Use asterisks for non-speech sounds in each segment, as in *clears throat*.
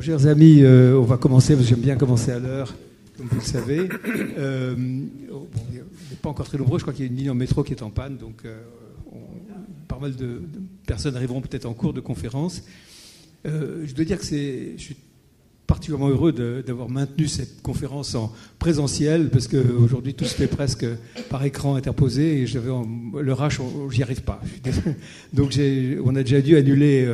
chers amis, euh, on va commencer, parce que j'aime bien commencer à l'heure, comme vous le savez. Euh, il n'est pas encore très nombreux, je crois qu'il y a une ligne en métro qui est en panne, donc euh, pas mal de, personnes arriveront peut-être en cours de conférence. je dois dire que je suis particulièrement heureux d'avoir maintenu cette conférence en présentiel, parce qu'aujourd'hui tout se fait presque par écran interposé, et j'avais le rush, j'y arrive pas. *laughs* Donc on a déjà dû annuler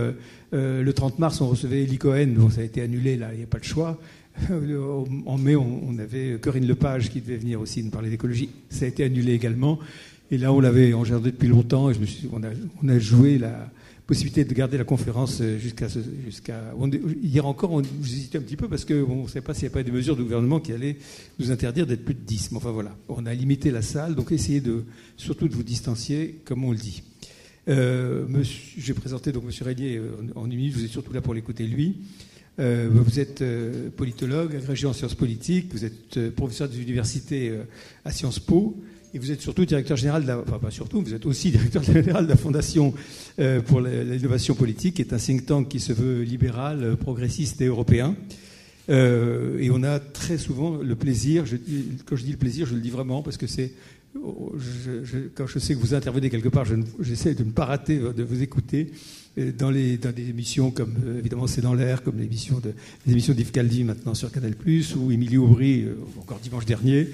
euh, le 30 mars, on recevait Eli Cohen, donc ça a été annulé, là, il n'y a pas de choix. *laughs* en mai, on, avait Corinne Lepage qui devait venir aussi nous parler d'écologie. Ça a été annulé également. Et là, on l'avait engendré depuis longtemps. Et on, a, on a joué la possibilité de garder la conférence jusqu'à. jusqu'à hier encore, on hésitait un petit peu parce qu'on ne savait pas s'il n'y avait pas des mesures du gouvernement qui allaient nous interdire d'être plus de 10. Mais enfin voilà, on a limité la salle. Donc essayez de, surtout de vous distancier, comme on le dit. Euh, J'ai présenté donc M. Régnier euh, en une minute, vous êtes surtout là pour l'écouter lui. Euh, vous êtes politologue, agrégé en sciences politiques, vous êtes professeur des universités à Sciences Po, et vous êtes surtout directeur général, de la, enfin pas surtout, vous êtes aussi *laughs* directeur général de la Fondation pour l'innovation politique, qui est un think tank qui se veut libéral, progressiste et européen. et on a très souvent le plaisir, quand je dis le plaisir, je le dis vraiment parce que c'est quand je sais que vous intervenez quelque part, j'essaie de ne pas rater de vous écouter. Dans, des émissions comme euh, évidemment C'est dans l'air, comme l'émission de, les émissions d'Yves maintenant sur Canal+, ou Émilie Aubry, euh, encore dimanche dernier,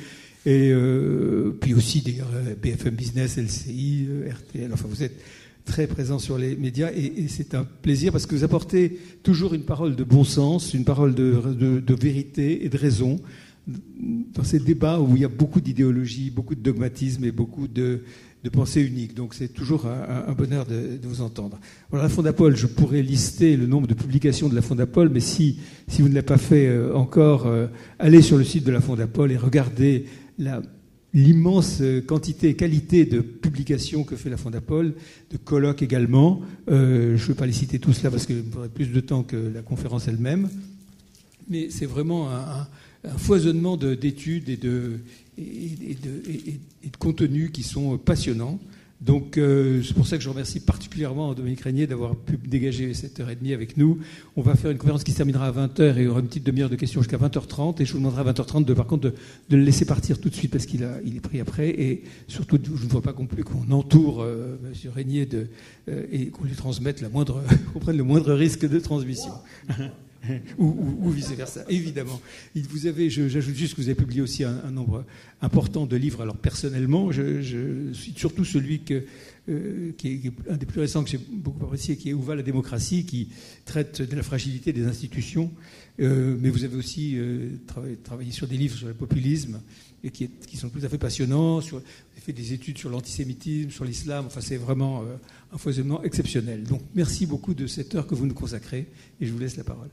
et euh, puis aussi d'ailleurs BFM Business, LCI, RTL, enfin vous êtes très présent sur les médias. Et, c'est un plaisir parce que vous apportez toujours une parole de bon sens, une parole de vérité et de raison dans ces débats où il y a beaucoup d'idéologie, beaucoup de dogmatisme et beaucoup de, de pensée unique. Donc c'est toujours un, bonheur de, vous entendre. Voilà, la Fondapol, je pourrais lister le nombre de publications de la Fondapol, mais si, vous ne l'avez pas fait euh, encore, euh, allez sur le site de la Fondapol et regardez l'immense quantité et qualité de publications que fait la Fondapol, de colloques également. Euh, je ne vais pas les citer tous là parce que faudrait plus de temps que la conférence elle-même. Mais c'est vraiment un foisonnement d'études et de, contenus qui sont passionnants. Donc euh, c'est pour ça que je remercie particulièrement Dominique Régnier d'avoir pu dégager cette heure et demie avec nous. On va faire une conférence qui se terminera à 20h et il y aura une petite demi-heure de questions jusqu'à 20h30. Et je vous demanderai à 20h30 de, par contre de, le laisser partir tout de suite parce qu'il il est pris après. Et surtout, je ne vois pas plus qu'on entoure euh, M. Régnier euh, et qu'on lui transmette la moindre, *laughs* qu'on prenne le moindre risque de transmission. *laughs* *laughs* ou, vice-versa, évidemment. Vous avez, j'ajoute juste que vous avez publié aussi un, nombre important de livres. Alors personnellement, je, suis surtout celui euh, qui, est, un des plus récents que j'ai beaucoup apprécié, qui est Où va la démocratie, qui traite de la fragilité des institutions. Euh, mais vous avez aussi euh, travaillé, sur des livres sur le populisme, et qui, sont tout à fait passionnants. Sur, avez fait des études sur l'antisémitisme, sur l'islam. Enfin, c'est vraiment un foisonnement exceptionnel. Donc, merci beaucoup de cette heure que vous nous consacrez, et je vous laisse la parole.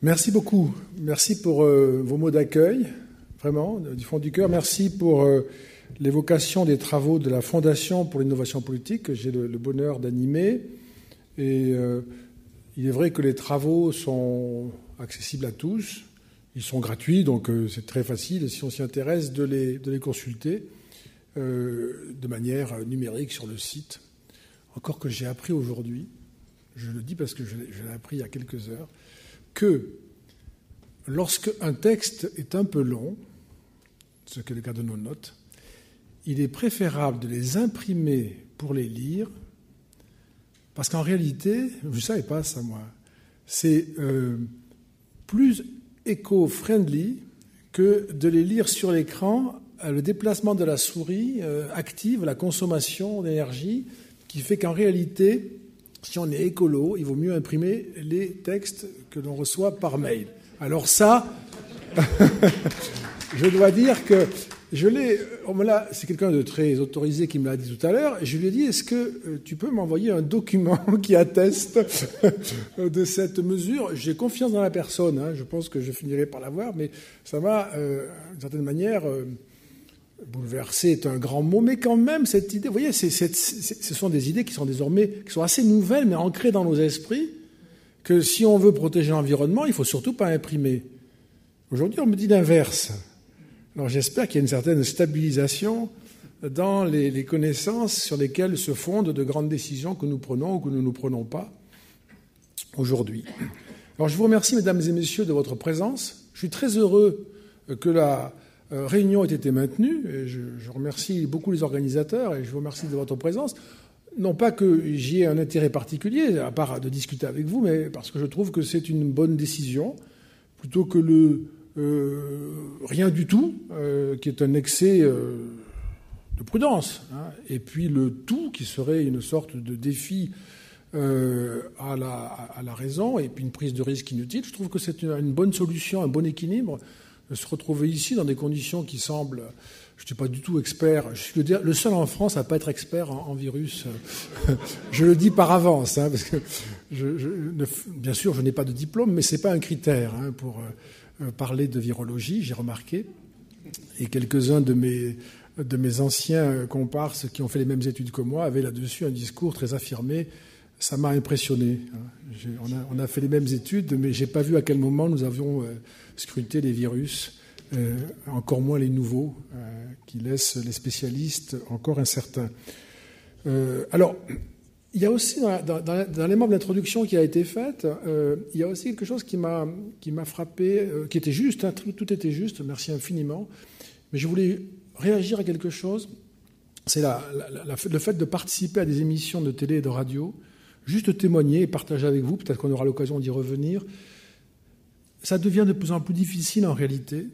Merci beaucoup. Merci pour euh, vos mots d'accueil, vraiment, du fond du cœur. Merci pour euh, l'évocation des travaux de la Fondation pour l'innovation politique que j'ai le, bonheur d'animer. Et euh, il est vrai que les travaux sont accessibles à tous. Ils sont gratuits, donc c'est très facile, si on s'y intéresse, de les, consulter de manière numérique sur le site. Encore que j'ai appris aujourd'hui, je le dis parce que je l'ai appris il y a quelques heures, que lorsque un texte est un peu long, ce qui est le cas de nos notes, il est préférable de les imprimer pour les lire, parce qu'en réalité, je ne savais pas ça moi, c'est euh, plus éco-friendly que de les lire sur l'écran. Le déplacement de la souris euh, active la consommation d'énergie, qui fait qu'en réalité, si on est écolo, il vaut mieux imprimer les textes que l'on reçoit par mail. Alors ça, *laughs* je dois dire que je l'ai. C'est quelqu'un de très autorisé qui me l'a dit tout à l'heure. Je lui ai dit Est-ce que euh, tu peux m'envoyer un document *laughs* qui atteste *laughs* de cette mesure? J'ai confiance dans la personne. Hein. je pense que je finirai par l'avoir, mais ça m'a, euh, d'une certaine manière. Euh, bouleversé est un grand mot, mais quand même, cette idée, vous voyez, ce sont des idées qui sont désormais, qui sont assez nouvelles, mais ancrées dans nos esprits, que si on veut protéger l'environnement, il ne faut surtout pas imprimer. Aujourd'hui, on me dit l'inverse. Alors j'espère qu'il y a une certaine stabilisation dans les, connaissances sur lesquelles se fondent de grandes décisions que nous prenons ou que nous ne prenons pas aujourd'hui. Alors je vous remercie, mesdames et messieurs, de votre présence. Je suis très heureux que la euh, réunion ait été maintenue. Et je, remercie beaucoup les organisateurs et je vous remercie de votre présence. Non pas que j'y ai un intérêt particulier, à part de discuter avec vous, mais parce que je trouve que c'est une bonne décision, plutôt que le rien du tout, euh, qui est un excès euh, de prudence, hein, et puis le tout qui serait une sorte de défi à la, raison, et puis une prise de risque inutile. Je trouve que c'est une, bonne solution, un bon équilibre de se retrouver ici dans des conditions qui semblent je ne suis pas du tout expert. Je suis le seul en France à pas être expert en, virus. *laughs* je le dis par avance, hein, parce que bien sûr, je n'ai pas de diplôme, mais ce n'est pas un critère hein, pour euh, parler de virologie, j'ai remarqué. Et quelques-uns de mes, de mes anciens comparses qui ont fait les mêmes études que moi avaient là-dessus un discours très affirmé. Ça m'a impressionné. Hein. On a, on a, fait les mêmes études, mais j'ai pas vu à quel moment nous avions euh, scruté les virus euh, encore moins les nouveaux, euh, qui laissent les spécialistes encore incertains. Euh, alors, il y a aussi, dans, les membres d'introduction qui a été faite, il y a aussi quelque chose qui m'a frappé, qui était juste, hein, tout était juste, merci infiniment, mais je voulais réagir à quelque chose, c'est le fait de participer à des émissions de télé et de radio, juste témoigner et partager avec vous, peut-être qu'on aura l'occasion d'y revenir. Ça devient de plus en plus difficile en réalité,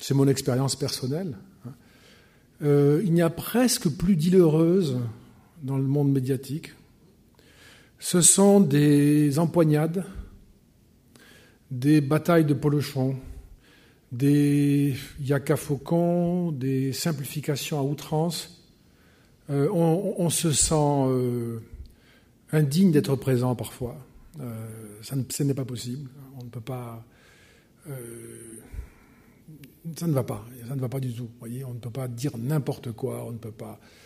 c'est mon expérience personnelle, hein. euh, il n'y a presque plus d'île heureuse dans le monde médiatique. Ce sont des empoignades, des batailles de polochon, des yaka-faucons, des simplifications à outrance. Euh, on, se sent euh, indigne d'être présent parfois. ça ce n'est pas possible. On ne peut pas ça ne va pas. Ça ne va pas du tout. Voyez, on ne peut pas dire n'importe quoi. On ne peut pas euh,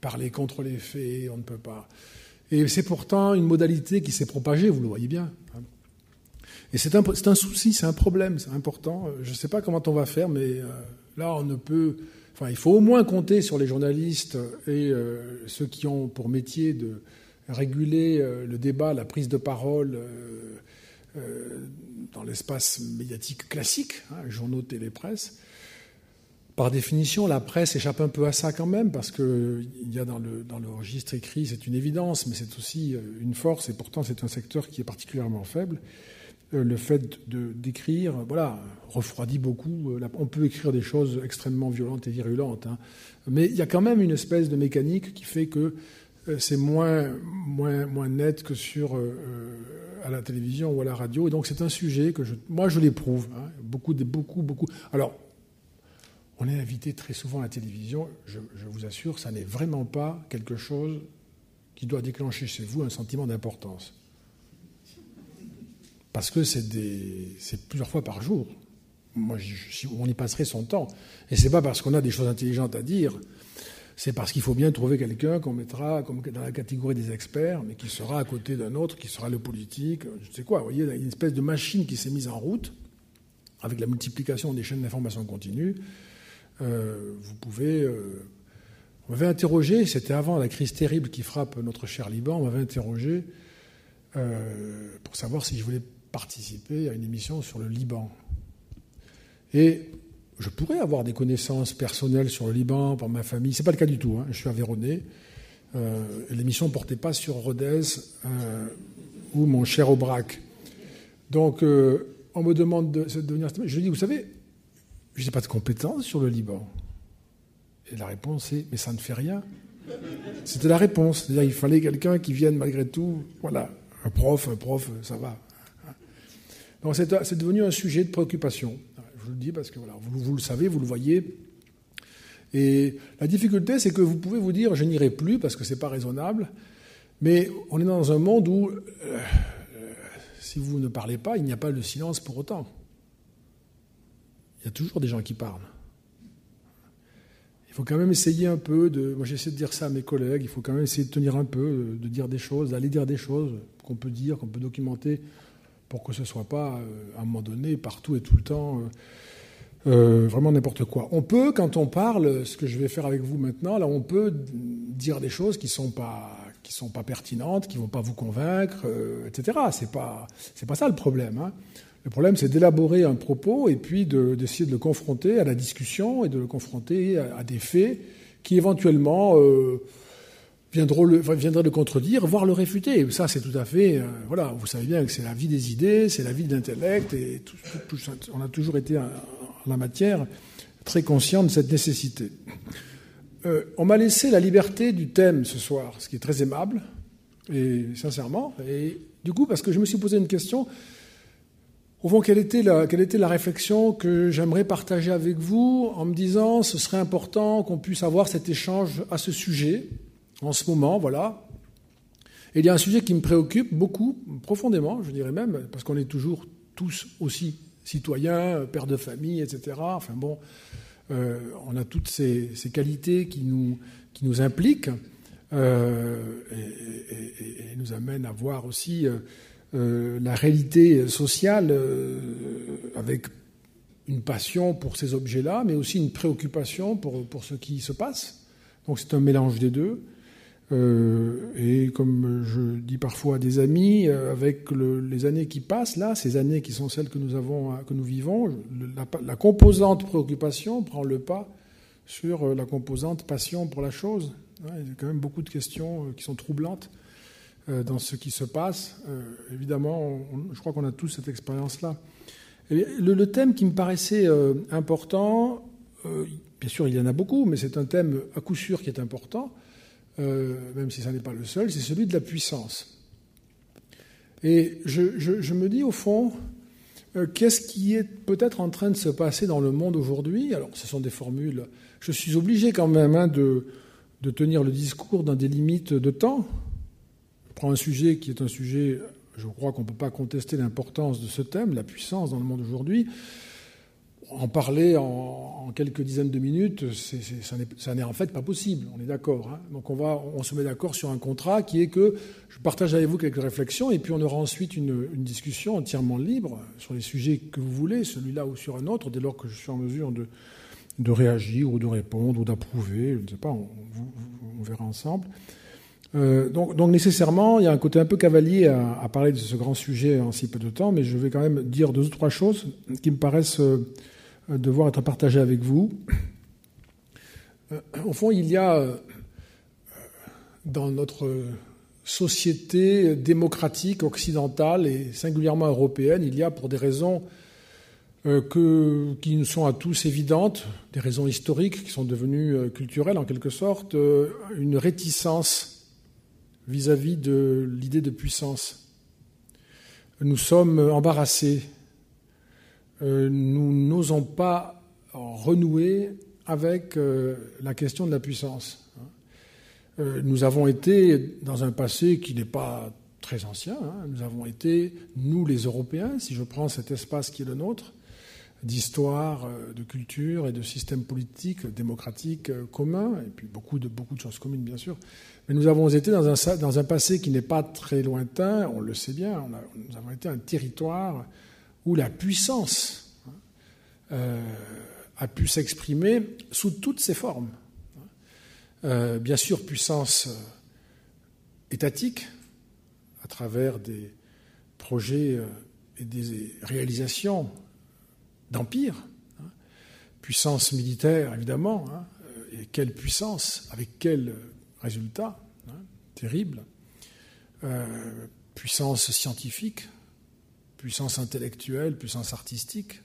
parler contre les faits. On ne peut pas. Et c'est pourtant une modalité qui s'est propagée. Vous le voyez bien. Hein. Et c'est un, souci, c'est un problème, c'est important. Je ne sais pas comment on va faire, mais euh, là, on ne peut. Il faut au moins compter sur les journalistes et euh, ceux qui ont pour métier de réguler le débat, la prise de parole euh, dans l'espace médiatique classique, hein, journaux, télé, presse. Par définition, la presse échappe un peu à ça quand même, parce qu'il y a dans le, dans le registre écrit, c'est une évidence, mais c'est aussi euh, une force, et pourtant c'est un secteur qui est particulièrement faible. Euh, le fait d'écrire, voilà, refroidit beaucoup. On peut écrire des choses extrêmement violentes et virulentes, hein. mais il y a quand même une espèce de mécanique qui fait que c'est moins, moins, moins net que sur à la télévision ou à la radio. Et donc c'est un sujet que je, moi je l'éprouve. Hein, beaucoup, beaucoup, beaucoup. Alors, on est invité très souvent à la télévision. Je, vous assure, ça n'est vraiment pas quelque chose qui doit déclencher chez vous un sentiment d'importance. Parce que c'est, plusieurs fois par jour. Moi, on y passerait son temps. Et c'est pas parce qu'on a des choses intelligentes à dire c'est parce qu'il faut bien trouver quelqu'un qu'on mettra dans la catégorie des experts, mais qui sera à côté d'un autre, qui sera le politique, je sais quoi. Vous voyez, il y a une espèce de machine qui s'est mise en route avec la multiplication des chaînes d'information continue. Euh, vous pouvez. Euh, on m'avait interrogé, c'était avant la crise terrible qui frappe notre cher Liban, on m'avait interrogé euh, pour savoir si je voulais participer à une émission sur le Liban. Et je pourrais avoir des connaissances personnelles sur le Liban, par ma famille. Ce n'est pas le cas du tout. Hein. Je suis avéronné. Euh, L'émission ne portait pas sur Rodez ou mon cher Aubrac. Donc, on me demande de, devenir. Je dis, vous savez, je n'ai pas de compétences sur le Liban. Et la réponse est, mais ça ne fait rien. C'était la réponse. C'est-à-dire, il fallait quelqu'un qui vienne malgré tout. Voilà, un prof, un prof, ça va. Donc, c'est devenu un sujet de préoccupation. Je vous le dis parce que voilà, vous, le savez, vous le voyez. Et la difficulté, c'est que vous pouvez vous dire, je n'irai plus parce que ce n'est pas raisonnable. Mais on est dans un monde où, euh, si vous ne parlez pas, il n'y a pas de silence pour autant. Il y a toujours des gens qui parlent. Il faut quand même essayer un peu de. Moi, j'essaie de dire ça à mes collègues. Il faut quand même essayer de tenir un peu, de dire des choses, d'aller dire des choses qu'on peut dire, qu'on peut documenter pour que ce ne soit pas, euh, à un moment donné, partout et tout le temps, euh, vraiment n'importe quoi. On peut, quand on parle, ce que je vais faire avec vous maintenant, là, on peut dire des choses qui sont sont pas pertinentes, qui vont pas vous convaincre, etc. C'est pas pas ça le problème. Hein. Le problème, c'est d'élaborer un propos et puis d'essayer de, le confronter à la discussion et de le confronter à, des faits qui éventuellement euh, viendraient le contredire, voire le réfuter. ça, c'est tout à fait. Euh, voilà, vous savez bien que c'est la vie des idées, c'est la vie de l'intellect, et on a toujours été en, la matière très conscient de cette nécessité. Euh, on m'a laissé la liberté du thème ce soir, ce qui est très aimable, et sincèrement. Et du coup, parce que je me suis posé une question au fond, quelle était la, réflexion que j'aimerais partager avec vous en me disant ce serait important qu'on puisse avoir cet échange à ce sujet en ce moment, voilà. Il y a un sujet qui me préoccupe beaucoup, profondément, je dirais même, parce qu'on est toujours tous aussi citoyens, pères de famille, etc. Enfin bon, euh, on a toutes ces, qualités qui nous, impliquent euh, et, nous amènent à voir aussi. Euh, la réalité sociale euh, avec une passion pour ces objets-là, mais aussi une préoccupation pour, pour ce qui se passe. Donc c'est un mélange des deux. Euh, et comme je dis parfois à des amis, avec les années qui passent, là, ces années qui sont celles que nous avons, que nous vivons, la, composante préoccupation prend le pas sur la composante passion pour la chose. il y a quand même beaucoup de questions qui sont troublantes euh, dans ce qui se passe. Euh, évidemment, je crois qu'on a tous cette expérience-là. Le, thème qui me paraissait euh, important, bien sûr il y en a beaucoup, mais c'est un thème à coup sûr qui est important, même si ça n'est pas le seul, c'est celui de la puissance. Et je, me dis au fond, qu'est-ce qui est peut-être en train de se passer dans le monde aujourd'hui? Alors, ce sont des formules. Je suis obligé quand même hein, de tenir le discours dans des limites de temps, prend un sujet qui est un sujet, je crois qu'on ne peut pas contester l'importance de ce thème, la puissance dans le monde aujourd'hui. En parler en, quelques dizaines de minutes, ça n'est en fait pas possible, on est d'accord. Hein. Donc on, va, on se met d'accord sur un contrat qui est que je partage avec vous quelques réflexions et puis on aura ensuite une, discussion entièrement libre sur les sujets que vous voulez, celui-là ou sur un autre, dès lors que je suis en mesure de, de réagir ou de répondre ou d'approuver, je ne sais pas, on verra ensemble. Euh, donc, nécessairement, il y a un côté un peu cavalier à, parler de ce grand sujet en si peu de temps, mais je vais quand même dire deux ou trois choses qui me paraissent euh, devoir être partagées avec vous. Euh, au fond, il y a dans notre société démocratique occidentale et singulièrement européenne, il y a pour des raisons qui nous sont à tous évidentes, des raisons historiques qui sont devenues culturelles en quelque sorte, une réticence vis-à-vis de l'idée de puissance. Nous sommes embarrassés. Euh, nous n'osons pas renouer avec euh, la question de la puissance. Euh, nous avons été dans un passé qui n'est pas très ancien. Hein. Nous avons été, nous les Européens, si je prends cet espace qui est le nôtre, d'histoire, de culture et de système politique démocratique commun, et puis beaucoup de, beaucoup de choses communes bien sûr, mais nous avons été dans un, passé qui n'est pas très lointain, on le sait bien, nous avons été un territoire où la puissance euh, a pu s'exprimer sous toutes ses formes. Euh, bien sûr, puissance euh, étatique, à travers des projets et des réalisations d'empire, hein. puissance militaire évidemment, hein, et quelle puissance, avec quelle Résultat, hein, terrible, euh, puissance scientifique, puissance intellectuelle, puissance artistique,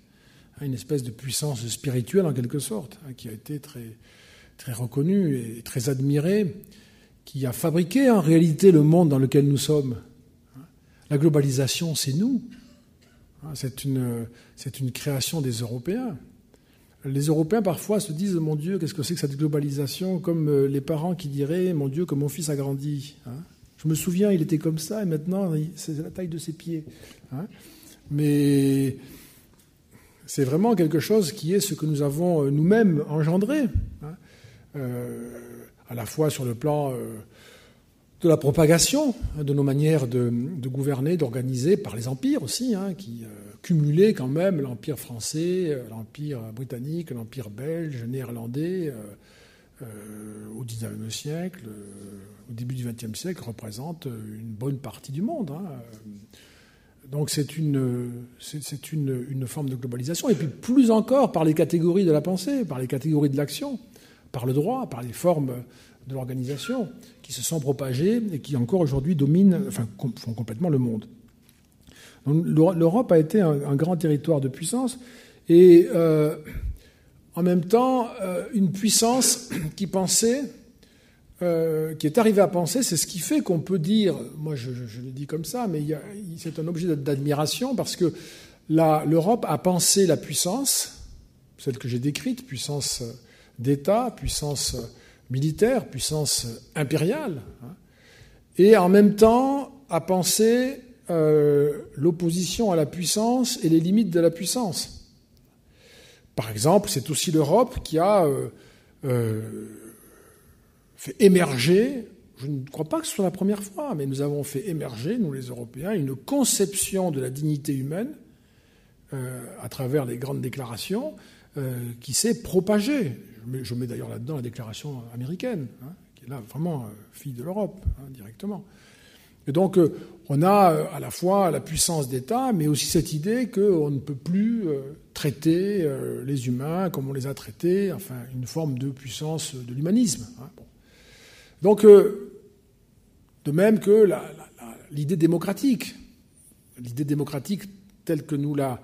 hein, une espèce de puissance spirituelle en quelque sorte, hein, qui a été très, très reconnue et très admirée, qui a fabriqué en réalité le monde dans lequel nous sommes. La globalisation, c'est nous. C'est une, c'est une création des Européens les Européens parfois se disent Mon Dieu, qu'est-ce que c'est que cette globalisation Comme euh, les parents qui diraient Mon Dieu, que mon fils a grandi. Hein. Je me souviens, il était comme ça, et maintenant, c'est la taille de ses pieds. Hein. Mais c'est vraiment quelque chose qui est ce que nous avons euh, nous-mêmes engendré, hein. euh, à la fois sur le plan de la propagation de nos manières de, gouverner, d'organiser, par les empires aussi, qui cumulé quand même l'Empire français, l'Empire britannique, l'Empire belge, néerlandais, au XIXe siècle, au début du XXe siècle, représente une bonne partie du monde. Hein. Donc c'est une, c'est une, une, forme de globalisation. Et puis plus encore par les catégories de la pensée, par les catégories de l'action, par le droit, par les formes de l'organisation qui se sont propagées et qui encore aujourd'hui dominent, enfin font complètement le monde. L'Europe a été un, grand territoire de puissance et euh, en même temps euh, une puissance *coughs* qui pensait euh, qui est arrivé à penser, c'est ce qui fait qu'on peut dire, moi je, le dis comme ça, mais c'est un objet d'admiration parce que l'Europe a pensé la puissance, celle que j'ai décrite, puissance d'État, puissance militaire, puissance impériale, hein, et en même temps a pensé euh, l'opposition à la puissance et les limites de la puissance. Par exemple, c'est aussi l'Europe qui a euh, fait émerger, je ne crois pas que ce soit la première fois, mais nous avons fait émerger, nous les Européens, une conception de la dignité humaine euh, à travers les grandes déclarations euh, qui s'est propagée. Je mets, d'ailleurs là-dedans la déclaration américaine, hein, qui est là vraiment euh, fille de l'Europe, hein, directement. Et donc, on a à la fois la puissance d'État, mais aussi cette idée qu'on ne peut plus traiter les humains comme on les a traités, enfin, une forme de puissance de l'humanisme. Hein. Donc, euh, de même que l'idée démocratique, l'idée démocratique telle que nous la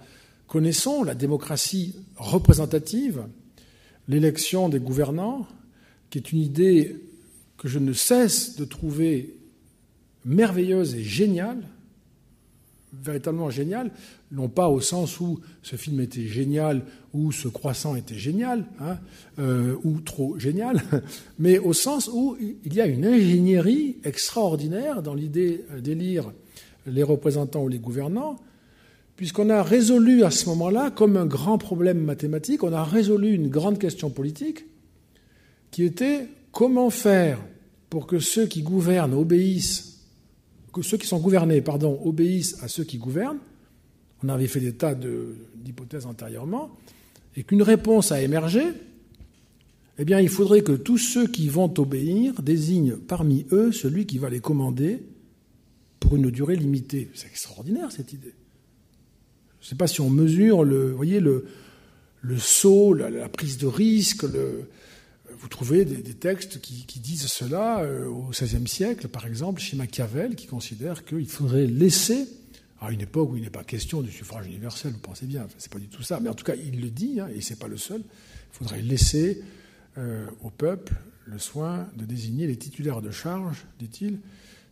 connaissons, la démocratie représentative, l'élection des gouvernants, qui est une idée que je ne cesse de trouver merveilleuse et géniale, véritablement génial, non pas au sens où ce film était génial ou ce croissant était génial, hein, euh, ou trop génial, *laughs* mais au sens où il y a une ingénierie extraordinaire dans l'idée d'élire les représentants ou les gouvernants, puisqu'on a résolu à ce moment-là, comme un grand problème mathématique, on a résolu une grande question politique, qui était comment faire pour que ceux qui gouvernent obéissent que ceux qui sont gouvernés obéissent à ceux qui gouvernent. On avait fait des tas d'hypothèses antérieurement, et qu'une réponse a émergé. Eh bien, il faudrait que tous ceux qui vont obéir désignent parmi eux celui qui va les commander pour une durée limitée. C'est extraordinaire cette idée. Je ne sais pas si on mesure le, voyez, le, le saut, la, la prise de risque, le, vous trouvez des, textes qui, disent cela euh, au XVIe siècle, par exemple, chez Machiavel, qui considère qu'il faudrait laisser, à une époque où il n'est pas question du suffrage universel, vous pensez bien, c'est pas du tout ça, mais en tout cas, il le dit, hein, et c'est pas le seul, il faudrait laisser euh, au peuple le soin de désigner les titulaires de charge, dit-il.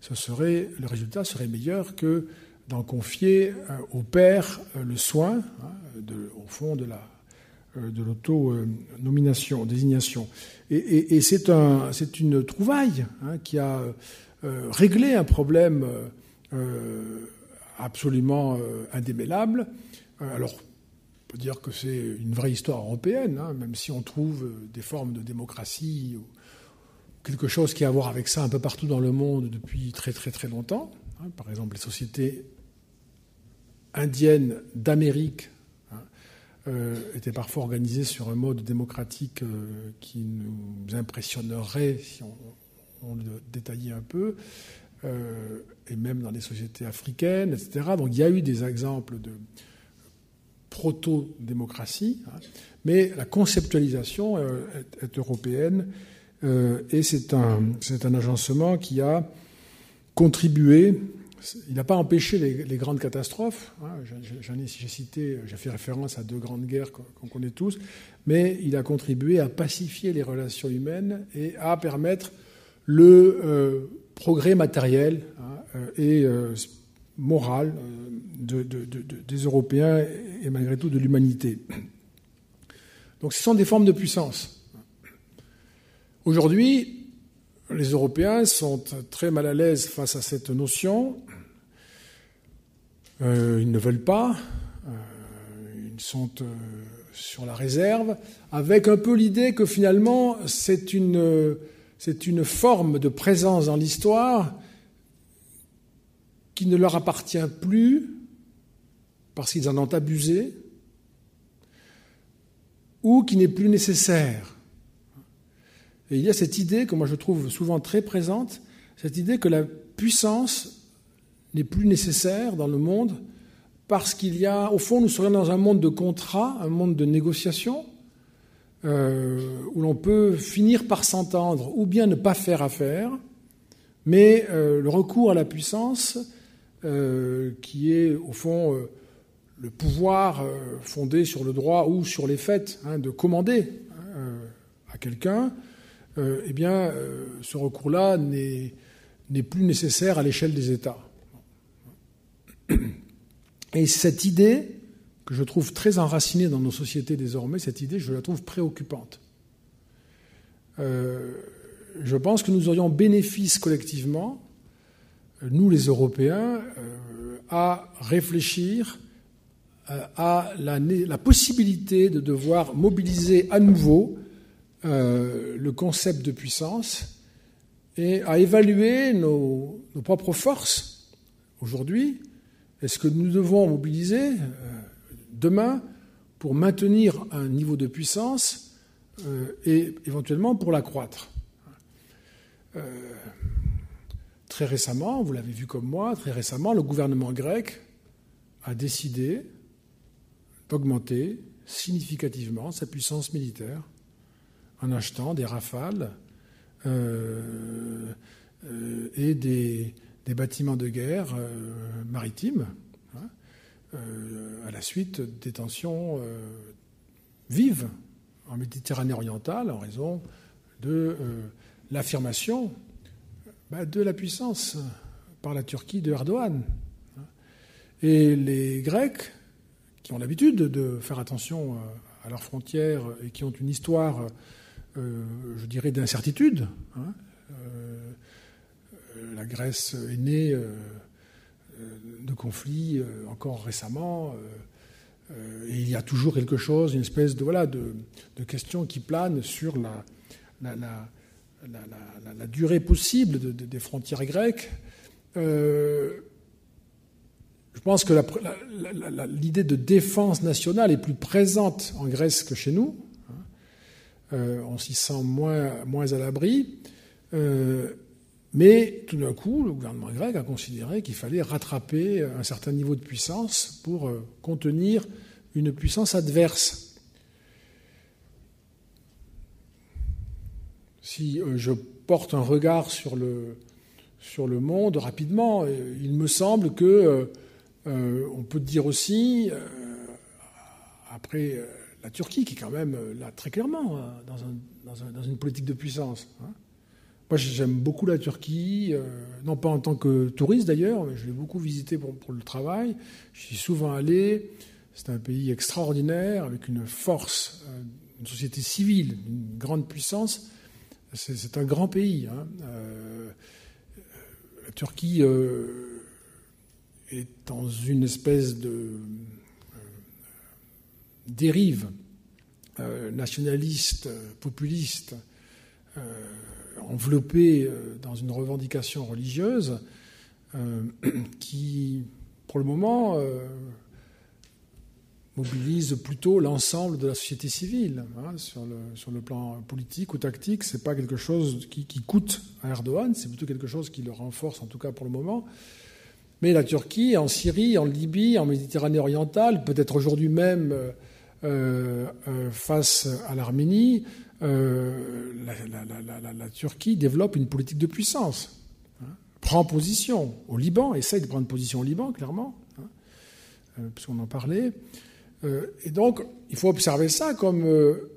Ce serait, le résultat serait meilleur que d'en confier euh, au père le soin, hein, au fond, de la de l'auto-nomination, désignation. Et, c'est un, une trouvaille hein, qui a euh, réglé un problème euh, absolument indémêlable. Alors, on peut dire que c'est une vraie histoire européenne, hein, même si on trouve des formes de démocratie ou quelque chose qui a à voir avec ça un peu partout dans le monde depuis très très très longtemps. Hein. Par exemple, les sociétés indiennes d'Amérique euh, était parfois organisé sur un mode démocratique euh, qui nous impressionnerait si on, le détaillait un peu, euh, et même dans les sociétés africaines, etc. Donc il y a eu des exemples de proto-démocratie, hein. mais la conceptualisation est, européenne et c'est un, un agencement qui a contribué il n'a pas empêché les, grandes catastrophes. Hein. J'ai cité, j'ai fait référence à deux grandes guerres qu'on connaît tous, mais il a contribué à pacifier les relations humaines et à permettre le euh, progrès matériel hein, euh, et euh, moral des Européens et malgré tout de l'humanité. Donc ce sont des formes de puissance. Aujourd'hui, les Européens sont très mal à l'aise face à cette notion. Euh, ils ne veulent pas. Euh, ils sont euh, sur la réserve, avec un peu l'idée que finalement c'est une, c'est une forme de présence dans l'histoire qui ne leur appartient plus parce qu'ils en ont abusé, ou qui n'est plus nécessaire. Et il y a cette idée que moi je trouve souvent très présente, cette idée que la puissance n'est plus nécessaire dans le monde parce qu'il y a, au fond, nous serions dans un monde de contrat, un monde de négociation, euh, où l'on peut finir par s'entendre ou bien ne pas faire affaire, mais euh, le recours à la puissance, euh, qui est au fond le pouvoir fondé sur le droit ou sur les faits hein, de commander à quelqu'un, eh bien, ce recours-là n'est plus nécessaire à l'échelle des États. Et cette idée, que je trouve très enracinée dans nos sociétés désormais, cette idée, je la trouve préoccupante. Euh, je pense que nous aurions bénéfice collectivement, nous les Européens, euh, à réfléchir euh, à la, possibilité de devoir mobiliser à nouveau le concept de puissance et à évaluer nos propres forces aujourd'hui. Est-ce que nous devons mobiliser demain pour maintenir un niveau de puissance euh, et éventuellement pour l'accroître. Euh, très récemment, vous l'avez vu comme moi, très récemment, le gouvernement grec a décidé d'augmenter significativement sa puissance militaire en achetant des rafales euh, et des, des, bâtiments de guerre maritimes euh, à la de des tensions euh, vives en Méditerranée orientale en raison de euh, l'affirmation bah, de la puissance par la Turquie de Erdogan. Et les Grecs, qui ont l'habitude de faire attention à leurs frontières et qui ont une histoire, je dirais, d'incertitude, hein, la Grèce est née de conflits euh, encore récemment. Euh, euh, il y a toujours quelque chose, une espèce de, voilà, de, question qui plane sur la, durée possible des frontières grecques. je pense que l'idée de défense nationale est plus présente en Grèce que chez nous. Hein. on s'y sent moins à l'abri. Mais tout d'un coup, le gouvernement grec a considéré qu'il fallait rattraper un certain niveau de puissance pour euh, contenir une puissance adverse. Si euh, je porte un regard sur le, sur le monde rapidement, euh, il me semble que on peut dire aussi, après la Turquie, qui est quand même là très clairement dans, une politique de puissance, hein, moi, j'aime beaucoup la Turquie, euh, non pas en tant que touriste d'ailleurs, mais je l'ai beaucoup visité pour, le travail. Je suis souvent allé. C'est un pays extraordinaire, avec une force, euh, une société civile, une grande puissance. C'est un grand pays. Hein. Euh, la Turquie est dans une espèce de dérive nationaliste, populiste enveloppé euh, dans une revendication religieuse euh, *clears throat* qui, pour le moment, euh, mobilise plutôt l'ensemble de la société civile. Hein, sur, le, sur, le, plan politique ou tactique, ce n'est pas quelque chose qui, coûte à Erdogan, c'est plutôt quelque chose qui le renforce, en tout cas pour le moment. Mais la Turquie, en Syrie, en Libye, en Méditerranée orientale, peut-être aujourd'hui même face à l'Arménie, euh, la, Turquie développe une politique de puissance, hein, prend position au Liban, essaye de prendre position au Liban, clairement, hein, euh, puisqu'on en parlait. Euh, et donc, il faut observer ça comme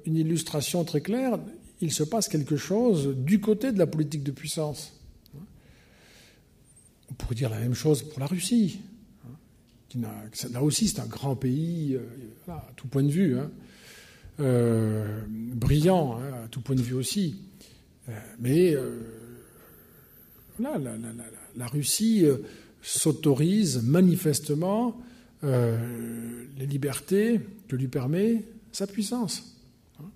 une illustration très claire. Il se passe quelque chose du côté de la politique de puissance. Hein. On pourrait dire la même chose pour la Russie. là aussi, c'est un grand pays, à tout point de vue. Euh, brillant, hein, à tout point de vue aussi. Euh, mais euh, la, Russie s'autorise manifestement les libertés que lui permet sa puissance. Hein.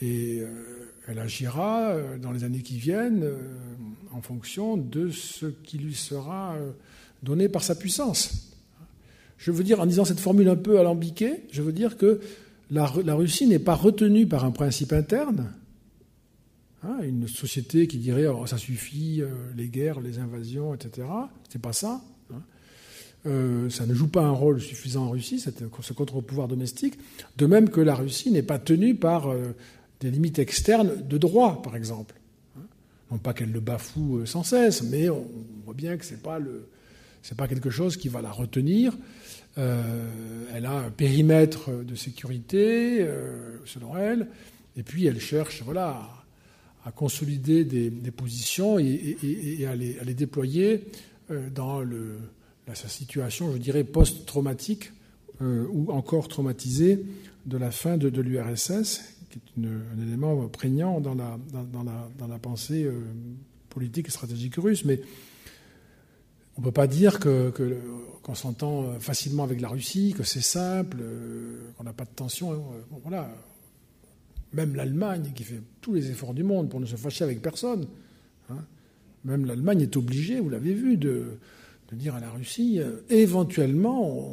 et elle agira dans les années qui viennent en fonction de ce qui lui sera donné par sa puissance. Je veux dire, en disant cette formule un peu alambiquée, je veux dire que la, Russie n'est pas retenue par un principe interne. Hein, une société qui dirait oh, ça suffit, euh, les guerres, les invasions, etc. C'est pas ça. Hein. Euh, ça ne joue pas un rôle suffisant en Russie, ce contre-pouvoir domestique. De même que la Russie n'est pas tenue par euh, des limites externes de droit, par exemple. Hein. Non pas qu'elle le bafoue sans cesse, mais on voit bien que le, c'est pas quelque chose qui va la retenir. Euh, elle a un périmètre de sécurité, euh, selon elle, et puis elle cherche voilà, à, consolider des, positions et, à, les, déployer euh, dans le, sa situation, je dirais, post-traumatique ou encore traumatisée de la fin de, l'URSS, qui est un élément prégnant la, la, dans la pensée politique et stratégique russe. Mais on ne peut pas dire qu'on que, s'entend facilement avec la Russie, que c'est simple, euh, qu'on n'a pas de tension. Hein, voilà. Même l'Allemagne, qui fait tous les efforts du monde pour ne se fâcher avec personne, hein, même l'Allemagne est obligée, vous l'avez vu, de, dire à la Russie, euh, éventuellement,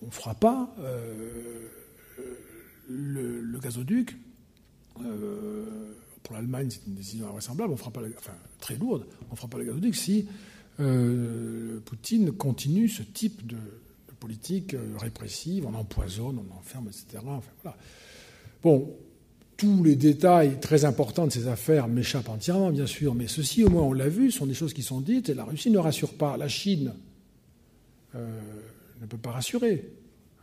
on ne fera pas euh, le, gazoduc. pour l'Allemagne, c'est une décision invraisemblable, on fera pas, enfin très lourde, on ne fera pas le gazoduc si euh, Poutine continue ce type de, politique euh, répressive, on empoisonne, on enferme, etc. Bon, tous les détails très importants de ces affaires m'échappent entièrement, bien sûr, mais ceci, au moins, on l'a vu, sont des choses qui sont dites, et la Russie ne rassure pas. La Chine euh, ne peut pas rassurer.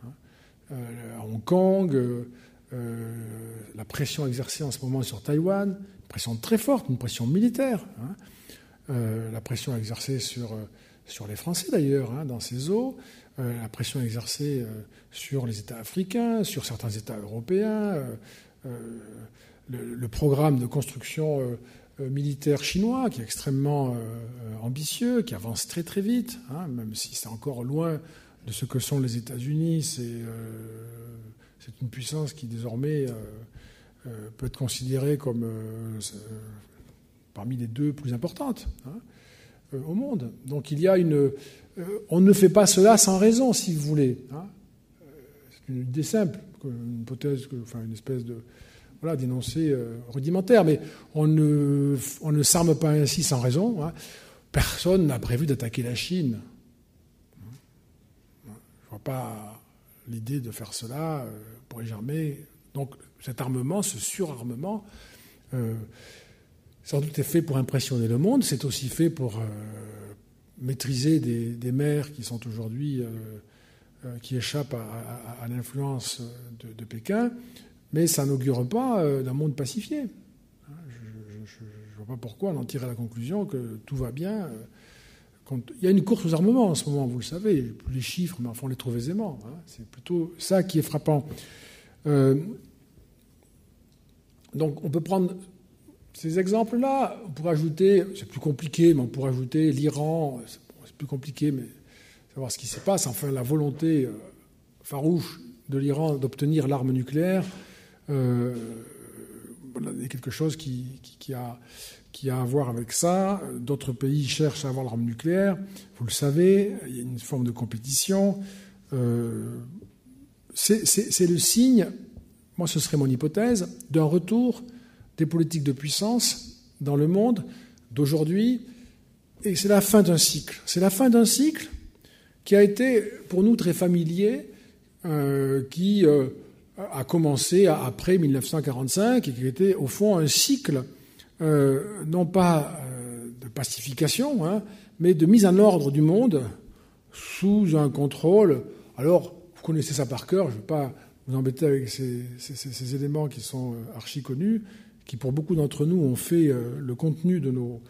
Hein. Hong Kong, la pression exercée en ce moment sur Taïwan, une pression très forte, une pression militaire. Hein. Euh, la pression exercée sur, euh, sur les Français d'ailleurs, hein, dans ces eaux, euh, la pression exercée sur les États africains, sur certains États européens, le, programme de construction militaire chinois qui est extrêmement ambitieux, qui avance très très vite, hein, même si c'est encore loin de ce que sont les États-Unis, c'est une puissance qui désormais peut être considérée comme parmi les deux plus importantes hein, euh, au monde. Donc il y a une. Euh, on ne fait pas cela sans raison, si vous voulez. Hein. Euh, c'est une idée simple, une hypothèse, enfin une espèce de voilà, d'énoncé rudimentaire, mais on ne, s'arme pas ainsi sans raison. Hein. Personne n'a prévu d'attaquer la Chine. Je ne vois pas l'idée de faire cela pour jamais. Donc cet armement, ce surarmement, sans doute est fait pour impressionner le monde, c'est aussi fait pour euh, maîtriser des, des, mers qui sont aujourd'hui, euh, euh, qui échappent à, l'influence de, Pékin, mais ça n'augure pas d'un monde pacifié. Hein, je ne vois pas pourquoi on en tirer la conclusion que tout va bien. Il y a une course aux armements en ce moment, vous le savez, les chiffres, mais enfin on les trouve aisément. Hein. C'est plutôt ça qui est frappant. donc on peut prendre ces exemples-là, on pourrait ajouter, c'est plus compliqué, mais on pourrait ajouter l'Iran, c'est plus compliqué, mais savoir ce qui se passe, enfin la volonté euh, farouche de l'Iran d'obtenir l'arme nucléaire, euh, a quelque chose qui, a, qui a à voir avec ça. D'autres pays cherchent à avoir l'arme nucléaire, vous le savez, il y a une forme de compétition. Euh, c'est le signe, moi ce serait mon hypothèse, d'un retour des politiques de puissance dans le monde d'aujourd'hui. Et c'est la fin d'un cycle. C'est la fin d'un cycle qui a été pour nous très familier, euh, qui euh, a commencé après 1945 et qui était au fond un cycle, euh, non pas de pacification, hein, mais de mise en ordre du monde sous un contrôle. Alors, vous connaissez ça par cœur, je ne vais pas vous embêter avec ces, ces éléments qui sont archi connus, qui pour beaucoup d'entre nous ont fait euh, le contenu de nos,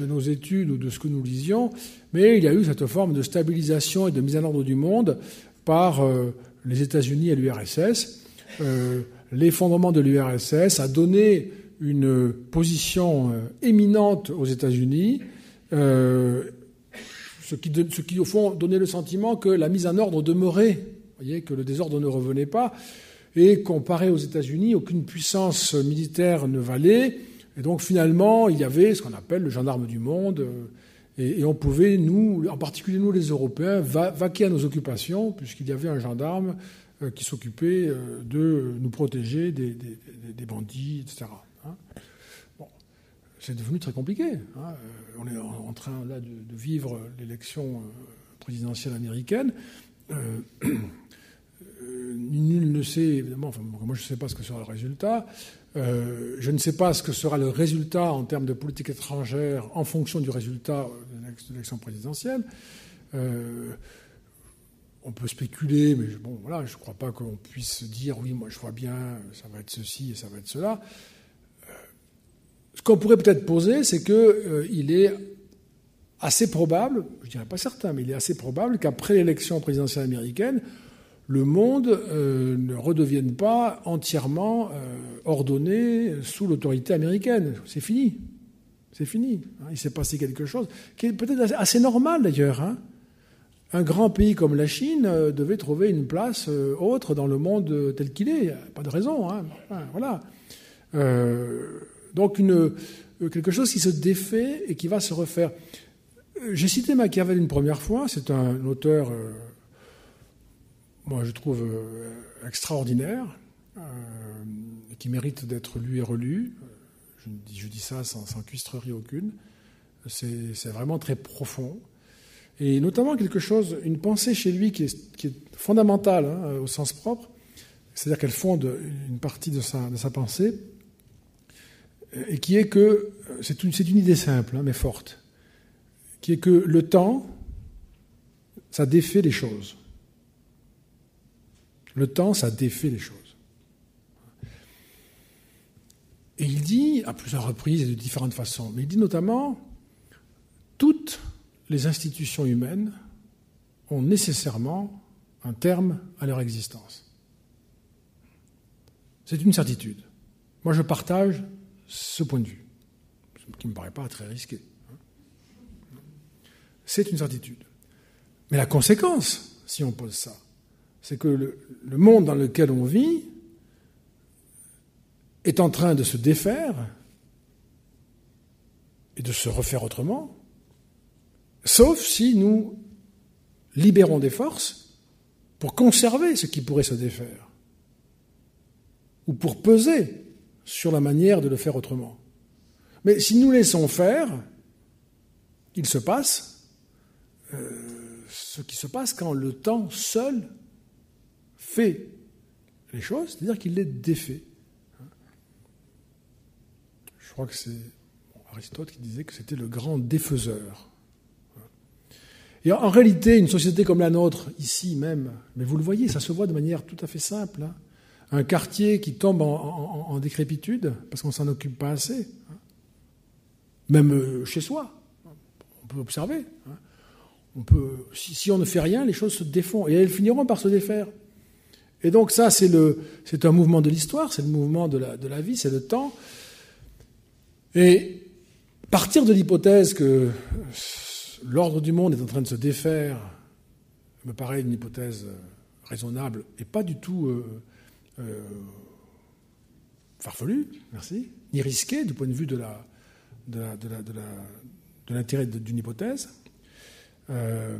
de nos études ou de ce que nous lisions, mais il y a eu cette forme de stabilisation et de mise en ordre du monde par euh, les États-Unis et l'URSS. Euh, l'effondrement de l'URSS a donné une position éminente aux États-Unis, ce qui, au fond, donnait le sentiment que la mise en ordre demeurait, voyez, que le désordre ne revenait pas. Et comparé aux États-Unis, aucune puissance militaire ne valait. Et donc finalement, il y avait ce qu'on appelle le gendarme du monde. Et, on pouvait, nous, en particulier nous les Européens, vaquer à nos occupations, puisqu'il y avait un gendarme euh, qui s'occupait euh, de nous protéger des, bandits, etc. Hein. bon, c'est devenu très compliqué. Hein. On est en train là de, vivre l'élection présidentielle américaine. *clears throat* nul ne sait, évidemment, moi je ne sais pas ce que sera le résultat, euh, je ne sais pas ce que sera le résultat en termes de politique étrangère en fonction du résultat de l'élection présidentielle. Euh, on peut spéculer, mais bon, voilà, je ne crois pas qu'on puisse dire oui, moi je vois bien, ça va être ceci et ça va être cela. Euh, ce qu'on pourrait peut-être poser, c'est qu'il est assez probable, je ne dirais pas certain, mais il est assez probable qu'après l'élection présidentielle américaine, le monde euh, ne redevienne pas entièrement euh, ordonné sous l'autorité américaine. C'est fini. C'est fini. Hein. Il s'est passé quelque chose qui est peut-être assez normal d'ailleurs. Hein. Un grand pays comme la Chine euh, devait trouver une place autre dans le monde tel qu'il est. Pas de raison. Hein. Voilà. donc quelque chose qui se défait et qui va se refaire. J'ai cité Machiavel une première fois. C'est un auteur moi je trouve euh, extraordinaire, euh, qui mérite d'être lu et relu. Je, dis ça sans, cuistrerie aucune. C'est vraiment très profond. Et notamment quelque chose, une pensée chez lui qui est, fondamentale hein, au sens propre, c'est-à-dire qu'elle fonde une partie de sa, pensée, et qui est que, c'est une, une, idée simple hein, mais forte, qui est que le temps, ça défait les choses. Le temps, ça défait les choses. Et il dit, à plusieurs reprises et de différentes façons, mais il dit notamment, toutes les institutions humaines ont nécessairement un terme à leur existence. C'est une certitude. Moi, je partage ce point de vue, qui ne me paraît pas très risqué. C'est une certitude. Mais la conséquence, si on pose ça, c'est que le, monde dans lequel on vit est en train de se défaire et de se refaire autrement, sauf si nous libérons des forces pour conserver ce qui pourrait se défaire, ou pour peser sur la manière de le faire autrement. Mais si nous laissons faire, il se passe euh, ce qui se passe quand le temps seul fait les choses, c'est-à-dire qu'il les défait. Je crois que c'est Aristote qui disait que c'était le grand défaiseur. Et en, réalité, une société comme la nôtre, ici même, mais vous le voyez, ça se voit de manière tout à fait simple. Hein. Un quartier qui tombe en, décrépitude parce qu'on s'en occupe pas assez. Hein. Même euh, chez soi, on peut observer. Hein. Si, on ne fait rien, les choses se défont et elles finiront par se défaire. Et donc ça, c'est, un mouvement de l'histoire, c'est le mouvement de la, de la vie, c'est le temps. Et partir de l'hypothèse que l'ordre du monde est en train de se défaire me paraît une hypothèse raisonnable et pas du tout euh, euh, farfelue, merci, ni risquée du point de vue de, la, de, de, l'intérêt d'une hypothèse. Euh,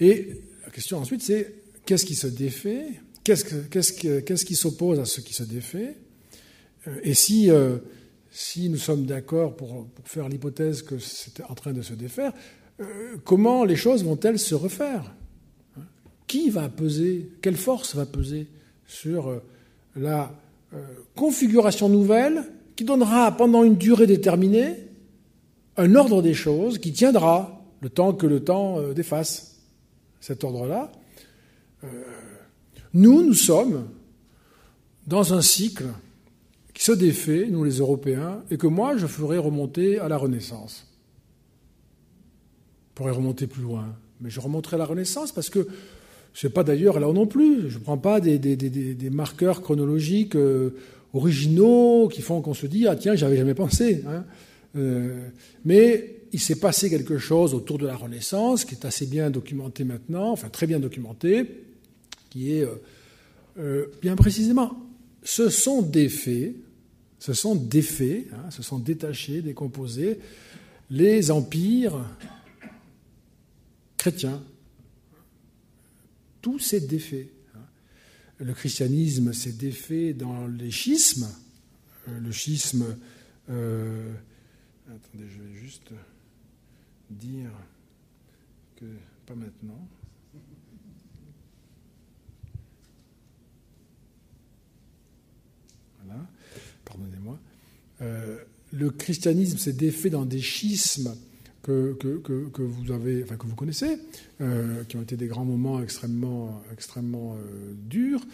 et la question ensuite, c'est qu'est-ce qui se défait Qu'est-ce qui s'oppose à ce qui se défait? Euh, Et si, euh, si nous sommes d'accord pour, faire l'hypothèse que c'est en train de se défaire, euh, comment les choses vont-elles se refaire? Qui va peser? Quelle force va peser sur la configuration nouvelle qui donnera pendant une durée déterminée un ordre des choses qui tiendra le temps que le temps défasse cet ordre-là? Nous, nous sommes dans un cycle qui se défait, nous les Européens, et que moi, je ferai remonter à la Renaissance. Je pourrais remonter plus loin, mais je remonterai à la Renaissance parce que ce n'est pas d'ailleurs là non plus. Je ne prends pas des, marqueurs chronologiques euh, originaux qui font qu'on se dit ah tiens j'avais jamais pensé. Hein. Euh, mais il s'est passé quelque chose autour de la Renaissance qui est assez bien documenté maintenant, enfin très bien documenté, qui est, euh, euh, bien précisément, ce sont des faits, ce sont des faits, hein, ce sont détachés, décomposés, les empires chrétien. Tout s'est défait. Le christianisme s'est défait dans les schismes. Le schisme. Euh, attendez, je vais juste dire que. Pas maintenant. Pardonnez-moi. Euh, le christianisme s'est défait dans des schismes que, vous connaissez, euh, qui ont été des grands moments extrêmement, euh, durs,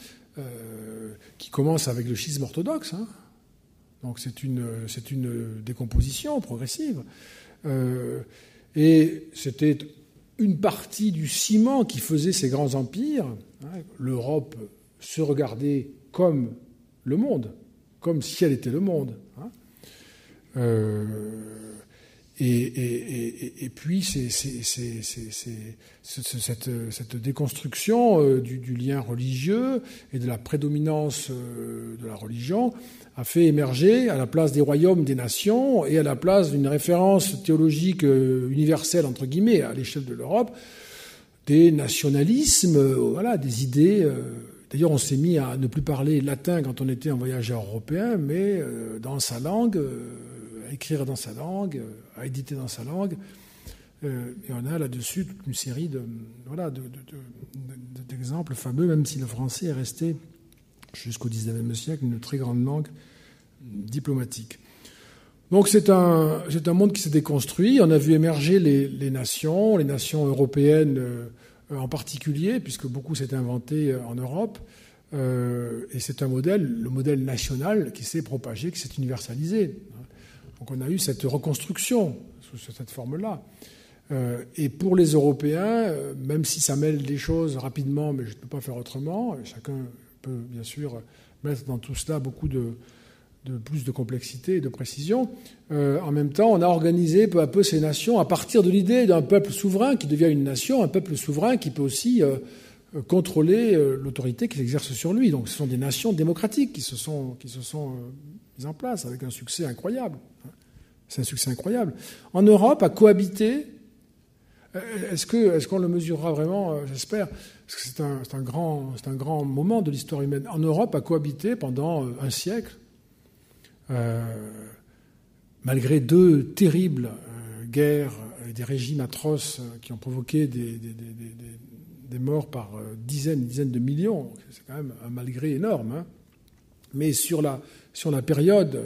qui commencent avec le schisme orthodoxe. Hein. Donc c'est une, c'est une décomposition progressive. et c'était une partie du ciment qui faisait ces grands empires. Hein. L'Europe se regardait comme le monde, comme si elle était le monde. Hein. Euh, et, puis, c'est, cette, déconstruction euh, du, lien religieux et de la prédominance euh, de la religion a fait émerger, à la place des royaumes, des nations, et à la place d'une référence théologique universelle, entre guillemets, à l'échelle de l'Europe, des nationalismes, voilà, des idées D'ailleurs, on s'est mis à ne plus parler latin quand on était en voyageur européen, mais euh, dans sa langue, euh, à écrire dans sa langue, euh, à éditer dans sa langue. et on a là-dessus toute une série d'exemples fameux, même si le français est resté jusqu'au XIXe siècle une très grande langue diplomatique. Donc c'est un, monde qui s'est déconstruit. On a vu émerger les, nations, les nations européennes en particulier, puisque beaucoup s'est inventé euh, en Europe. Euh, et c'est un modèle, le modèle national, qui s'est propagé, qui s'est universalisé. Donc on a eu cette reconstruction sous cette forme-là. et pour les Européens, même si ça mêle des choses rapidement, mais je ne peux pas faire autrement, chacun peut bien sûr mettre dans tout cela beaucoup de, de plus de complexité et de précision. Euh, en même temps, on a organisé peu à peu ces nations à partir de l'idée d'un peuple souverain qui devient une nation, un peuple souverain qui peut aussi euh, euh, contrôler l'autorité qu'il exerce sur lui. Donc ce sont des nations démocratiques qui se sont, qui se sont mises en place avec un succès incroyable. C'est un succès incroyable. En Europe, à cohabiter, est-ce qu'on est le mesurera vraiment J'espère. Parce que c'est un, un, grand, moment de l'histoire humaine. En Europe, à cohabiter pendant un siècle malgré deux terribles euh, guerres et des régimes atroces euh, qui ont provoqué des, morts par dizaines et dizaines de millions, c'est quand même un malgré énorme. Hein. Mais sur la, sur la période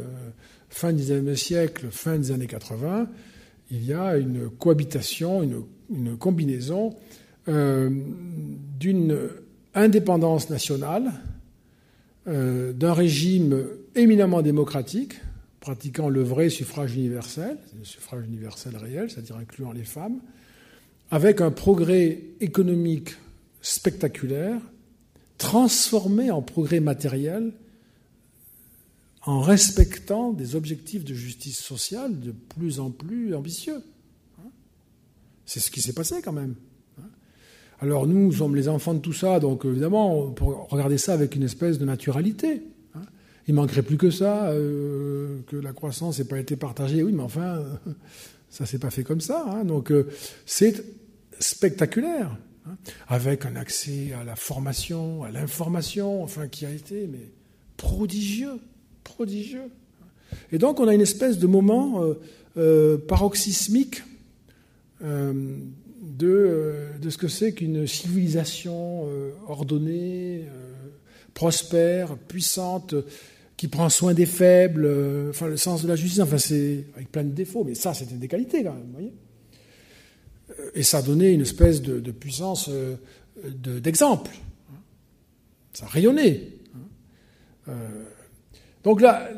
fin du XIXe siècle, fin des années 80, il y a une cohabitation, une combinaison d'une indépendance nationale, d'un régime éminemment démocratique, pratiquant le vrai suffrage universel, le suffrage universel réel, c'est-à-dire incluant les femmes, avec un progrès économique spectaculaire, transformé en progrès matériel, en respectant des objectifs de justice sociale de plus en plus ambitieux. C'est ce qui s'est passé quand même. Alors nous sommes les enfants de tout ça, donc évidemment, on peut regarder ça avec une espèce de naturalité. Il manquerait plus que ça, euh, que la croissance n'ait pas été partagée. Oui, mais enfin, *laughs* ça s'est pas fait comme ça. Hein. Donc euh, c'est spectaculaire, hein, avec un accès à la formation, à l'information, enfin qui a été mais prodigieux, prodigieux. Et donc on a une espèce de moment euh, paroxysmique de, ce que c'est qu'une civilisation ordonnée, prospère, puissante, qui prend soin des faibles, euh, enfin le sens de la justice, enfin c'est avec plein de défauts, mais ça c'était des qualités quand même, vous voyez. Euh, et ça donné une espèce de, puissance euh, d'exemple. ça a rayonné. donc là,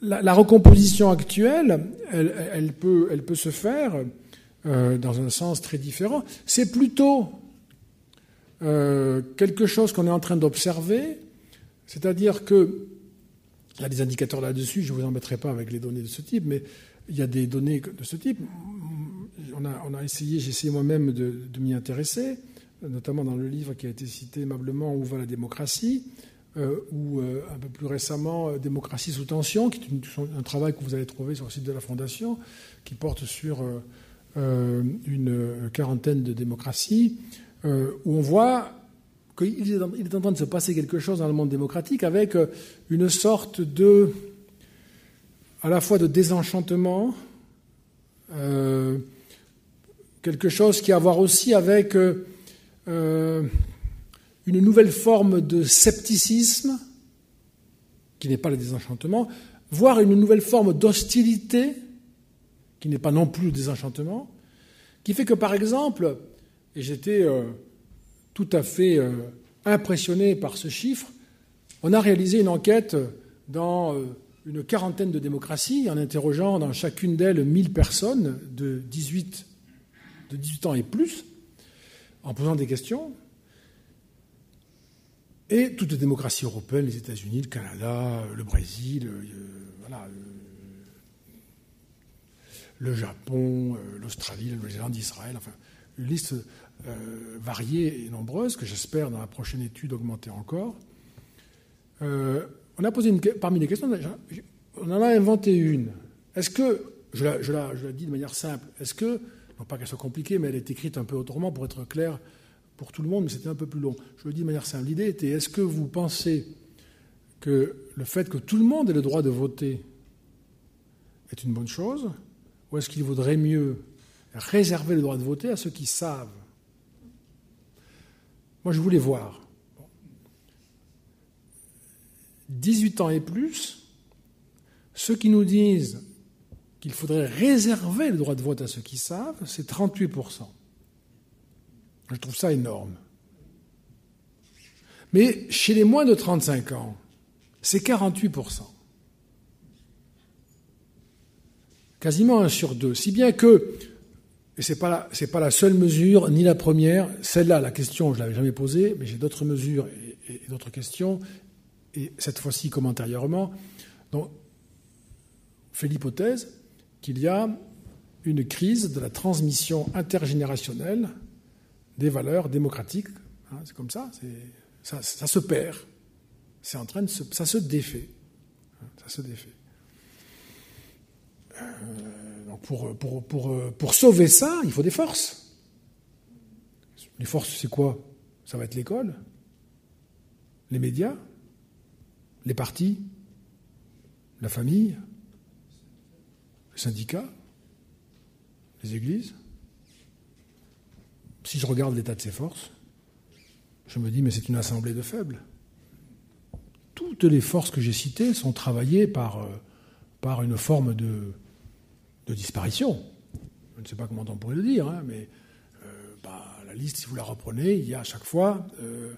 la, recomposition actuelle, elle peut se faire dans un sens très différent. C'est plutôt quelque chose qu'on est en train d'observer, c'est-à-dire que il y a des indicateurs là-dessus, je ne vous embêterai pas avec les données de ce type, mais il y a des données de ce type. On a, essayé, j'ai essayé moi-même de, m'y intéresser, notamment dans le livre qui a été cité aimablement Où va la démocratie euh, ou euh, un peu plus récemment euh, Démocratie sous tension, qui est un travail que vous allez trouver sur le site de la Fondation, qui porte sur une quarantaine de démocraties, où on voit qu'il est en train de se passer quelque chose dans le monde démocratique avec une sorte de, à la fois de désenchantement, quelque chose qui a à voir aussi avec une nouvelle forme de scepticisme, qui n'est pas le désenchantement, voire une nouvelle forme d'hostilité, qui n'est pas non plus le désenchantement, qui fait que, par exemple, et j'étais euh, tout à fait euh, impressionné par ce chiffre, on a réalisé une enquête dans euh, une quarantaine de démocraties, en interrogeant dans chacune d'elles 1000 personnes de 18, de 18 ans et plus, en posant des questions. Et toutes les démocraties européennes, les États-Unis, le Canada, le Brésil, euh, voilà, euh, le Japon, euh, l'Australie, la Nouvelle-Zélande, Israël, enfin, une liste variée et nombreuse que j'espère dans la prochaine étude augmenter encore. on a posé une, parmi les questions, on en a inventé une. Est-ce que, je la, je, je la dis de manière simple, est-ce que, non pas qu'elle soit compliquée, mais elle est écrite un peu autrement pour être claire pour tout le monde, mais c'était un peu plus long. Je le dis de manière simple. L'idée était est-ce que vous pensez que le fait que tout le monde ait le droit de voter est une bonne chose Ou est-ce qu'il vaudrait mieux réserver le droit de voter à ceux qui savent Moi, je voulais voir. 18 ans et plus, ceux qui nous disent qu'il faudrait réserver le droit de vote à ceux qui savent, c'est 38%. Je trouve ça énorme. Mais chez les moins de 35 ans, c'est 48%. Quasiment un sur deux. Si bien que, et ce n'est pas, pas, la seule mesure, ni la première, celle-là, la question, je ne l'avais jamais posée, mais j'ai d'autres mesures et, d'autres questions, et cette fois-ci comme antérieurement. Donc, fait l'hypothèse qu'il y a une crise de la transmission intergénérationnelle des valeurs démocratiques. Hein, c'est comme ça, ça, ça, se perd. C'est en train de se, ça se défait. Hein, ça se défait. Euh, pour, sauver ça, il faut des forces. Les forces, c'est quoi? Ça va être l'école, les médias, les partis, la famille, les syndicats, les églises si je regarde l'état de ses forces, je me dis, mais c'est une assemblée de faibles. Toutes les forces que j'ai citées sont travaillées par, euh, par une forme de, de, disparition. Je ne sais pas comment on pourrait le dire, hein, mais euh, bah, la liste, si vous la reprenez, il y a à chaque fois euh,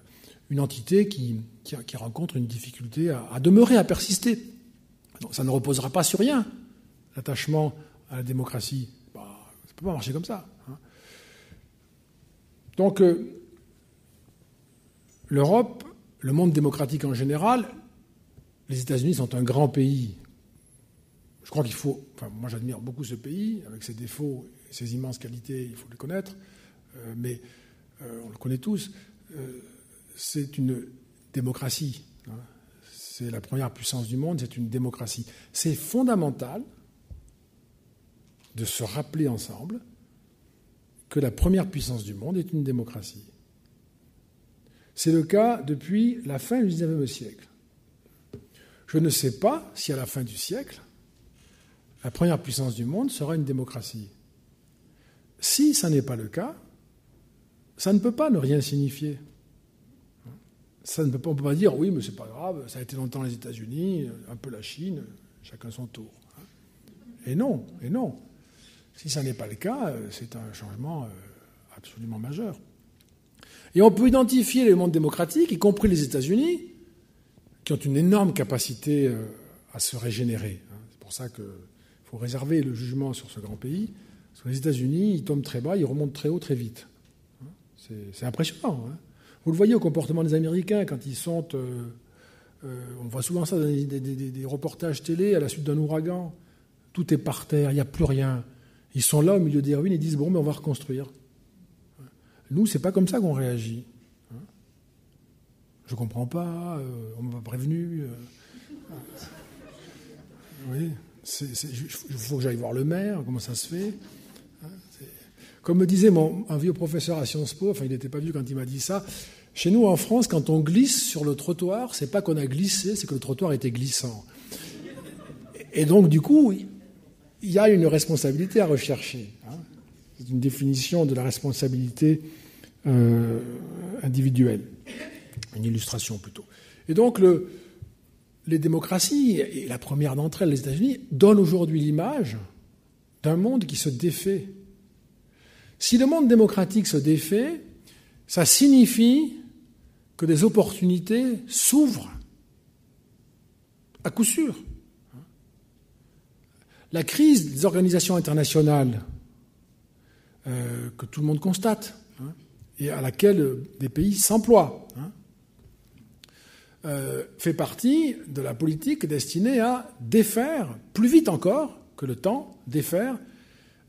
une entité qui, rencontre une difficulté à, demeurer, à persister. ça ne reposera pas sur rien, l'attachement à la démocratie. Bah, ça ne peut pas marcher comme ça. Hein. Donc, euh, l'Europe, le monde démocratique en général, les États-Unis sont un grand pays. Je crois qu'il faut. Enfin, moi, j'admire beaucoup ce pays, avec ses défauts et ses immenses qualités, il faut le connaître, euh, mais euh, on le connaît tous. c'est une démocratie. Hein. C'est la première puissance du monde, c'est une démocratie. C'est fondamental de se rappeler ensemble que la première puissance du monde est une démocratie. C'est le cas depuis la fin du XIXe siècle. Je ne sais pas si à la fin du siècle, la première puissance du monde sera une démocratie. Si ça n'est pas le cas, ça ne peut pas ne rien signifier. Ça ne peut pas, on ne peut pas dire oui, mais c'est pas grave, ça a été longtemps les États-Unis, un peu la Chine, chacun son tour. Et non, et non. Si ça n'est pas le cas, c'est un changement euh, absolument majeur. Et on peut identifier les mondes démocratiques, y compris les États-Unis, qui ont une énorme capacité euh, à se régénérer. C'est pour ça qu'il réserver le jugement sur ce grand pays. Parce que les États-Unis, ils tombent très bas, ils remontent très haut très vite. Hein. C'est impressionnant. Hein. Vous le voyez au comportement des Américains quand ils sont. on voit souvent ça dans des, reportages télé à la suite d'un ouragan. Tout est par terre, il n'y a plus rien. Ils sont là au milieu des ruines et disent bon, mais on va reconstruire. Nous, c'est pas comme ça qu'on réagit. Je comprends pas, euh, on m'a prévenu. Euh. oui, il faut que j'aille voir le maire, comment ça se fait. Comme me disait mon, un vieux professeur à Sciences Po, enfin il n'était pas vieux quand il m'a dit ça, chez nous en France, quand on glisse sur le trottoir, c'est pas qu'on a glissé, c'est que le trottoir était glissant. Et donc du coup, il y a une responsabilité à rechercher. Hein. C'est une définition de la responsabilité euh, individuelle, une illustration plutôt. Et donc le, les démocraties, et la première d'entre elles, les États-Unis, donnent aujourd'hui l'image d'un monde qui se défait. Si le monde démocratique se défait, ça signifie que des opportunités s'ouvrent, à coup sûr. La crise des organisations internationales euh, que tout le monde constate hein, et à laquelle des pays s'emploient hein, euh, fait partie de la politique destinée à défaire, plus vite encore que le temps, défaire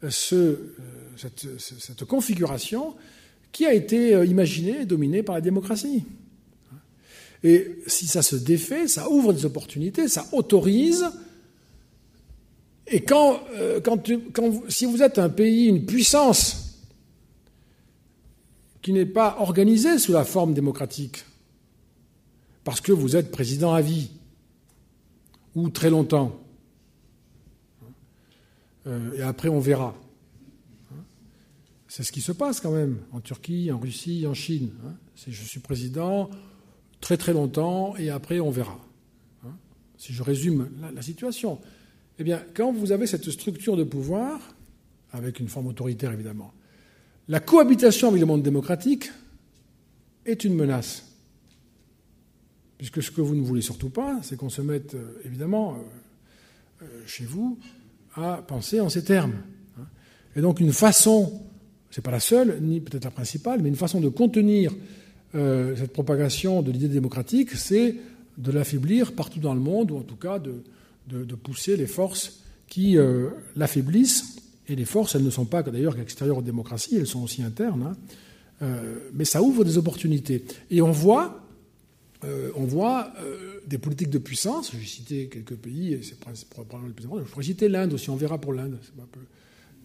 euh, ce, cette, configuration qui a été imaginée et dominée par la démocratie. Et si ça se défait, ça ouvre des opportunités, ça autorise et euh, si vous êtes un pays, une puissance qui n'est pas organisée sous la forme démocratique, parce que vous êtes président à vie, ou très longtemps, euh, et après on verra. C'est ce qui se passe quand même en Turquie, en Russie, en Chine. Hein. C'est je suis président très très longtemps et après on verra. Hein. Si je résume la situation. Eh bien, quand vous avez cette structure de pouvoir, avec une forme autoritaire évidemment, la cohabitation avec le monde démocratique est une menace. Puisque ce que vous ne voulez surtout pas, c'est qu'on se mette, euh, évidemment, euh, euh, chez vous, à penser en ces termes. Hein. Et donc une façon, ce n'est pas la seule, ni peut-être la principale, mais une façon de contenir cette propagation de l'idée démocratique, c'est de l'affaiblir partout dans le monde, ou en tout cas de, pousser les forces qui l'affaiblissent. Et les forces, elles ne sont pas d'ailleurs qu'extérieures aux démocraties, elles sont aussi internes. Hein. Mais ça ouvre des opportunités. Et on voit, euh, on voit des politiques de puissance. J'ai cité quelques pays, c'est probablement le plus important. Je pourrais citer l'Inde aussi, on verra pour l'Inde. C'est un peu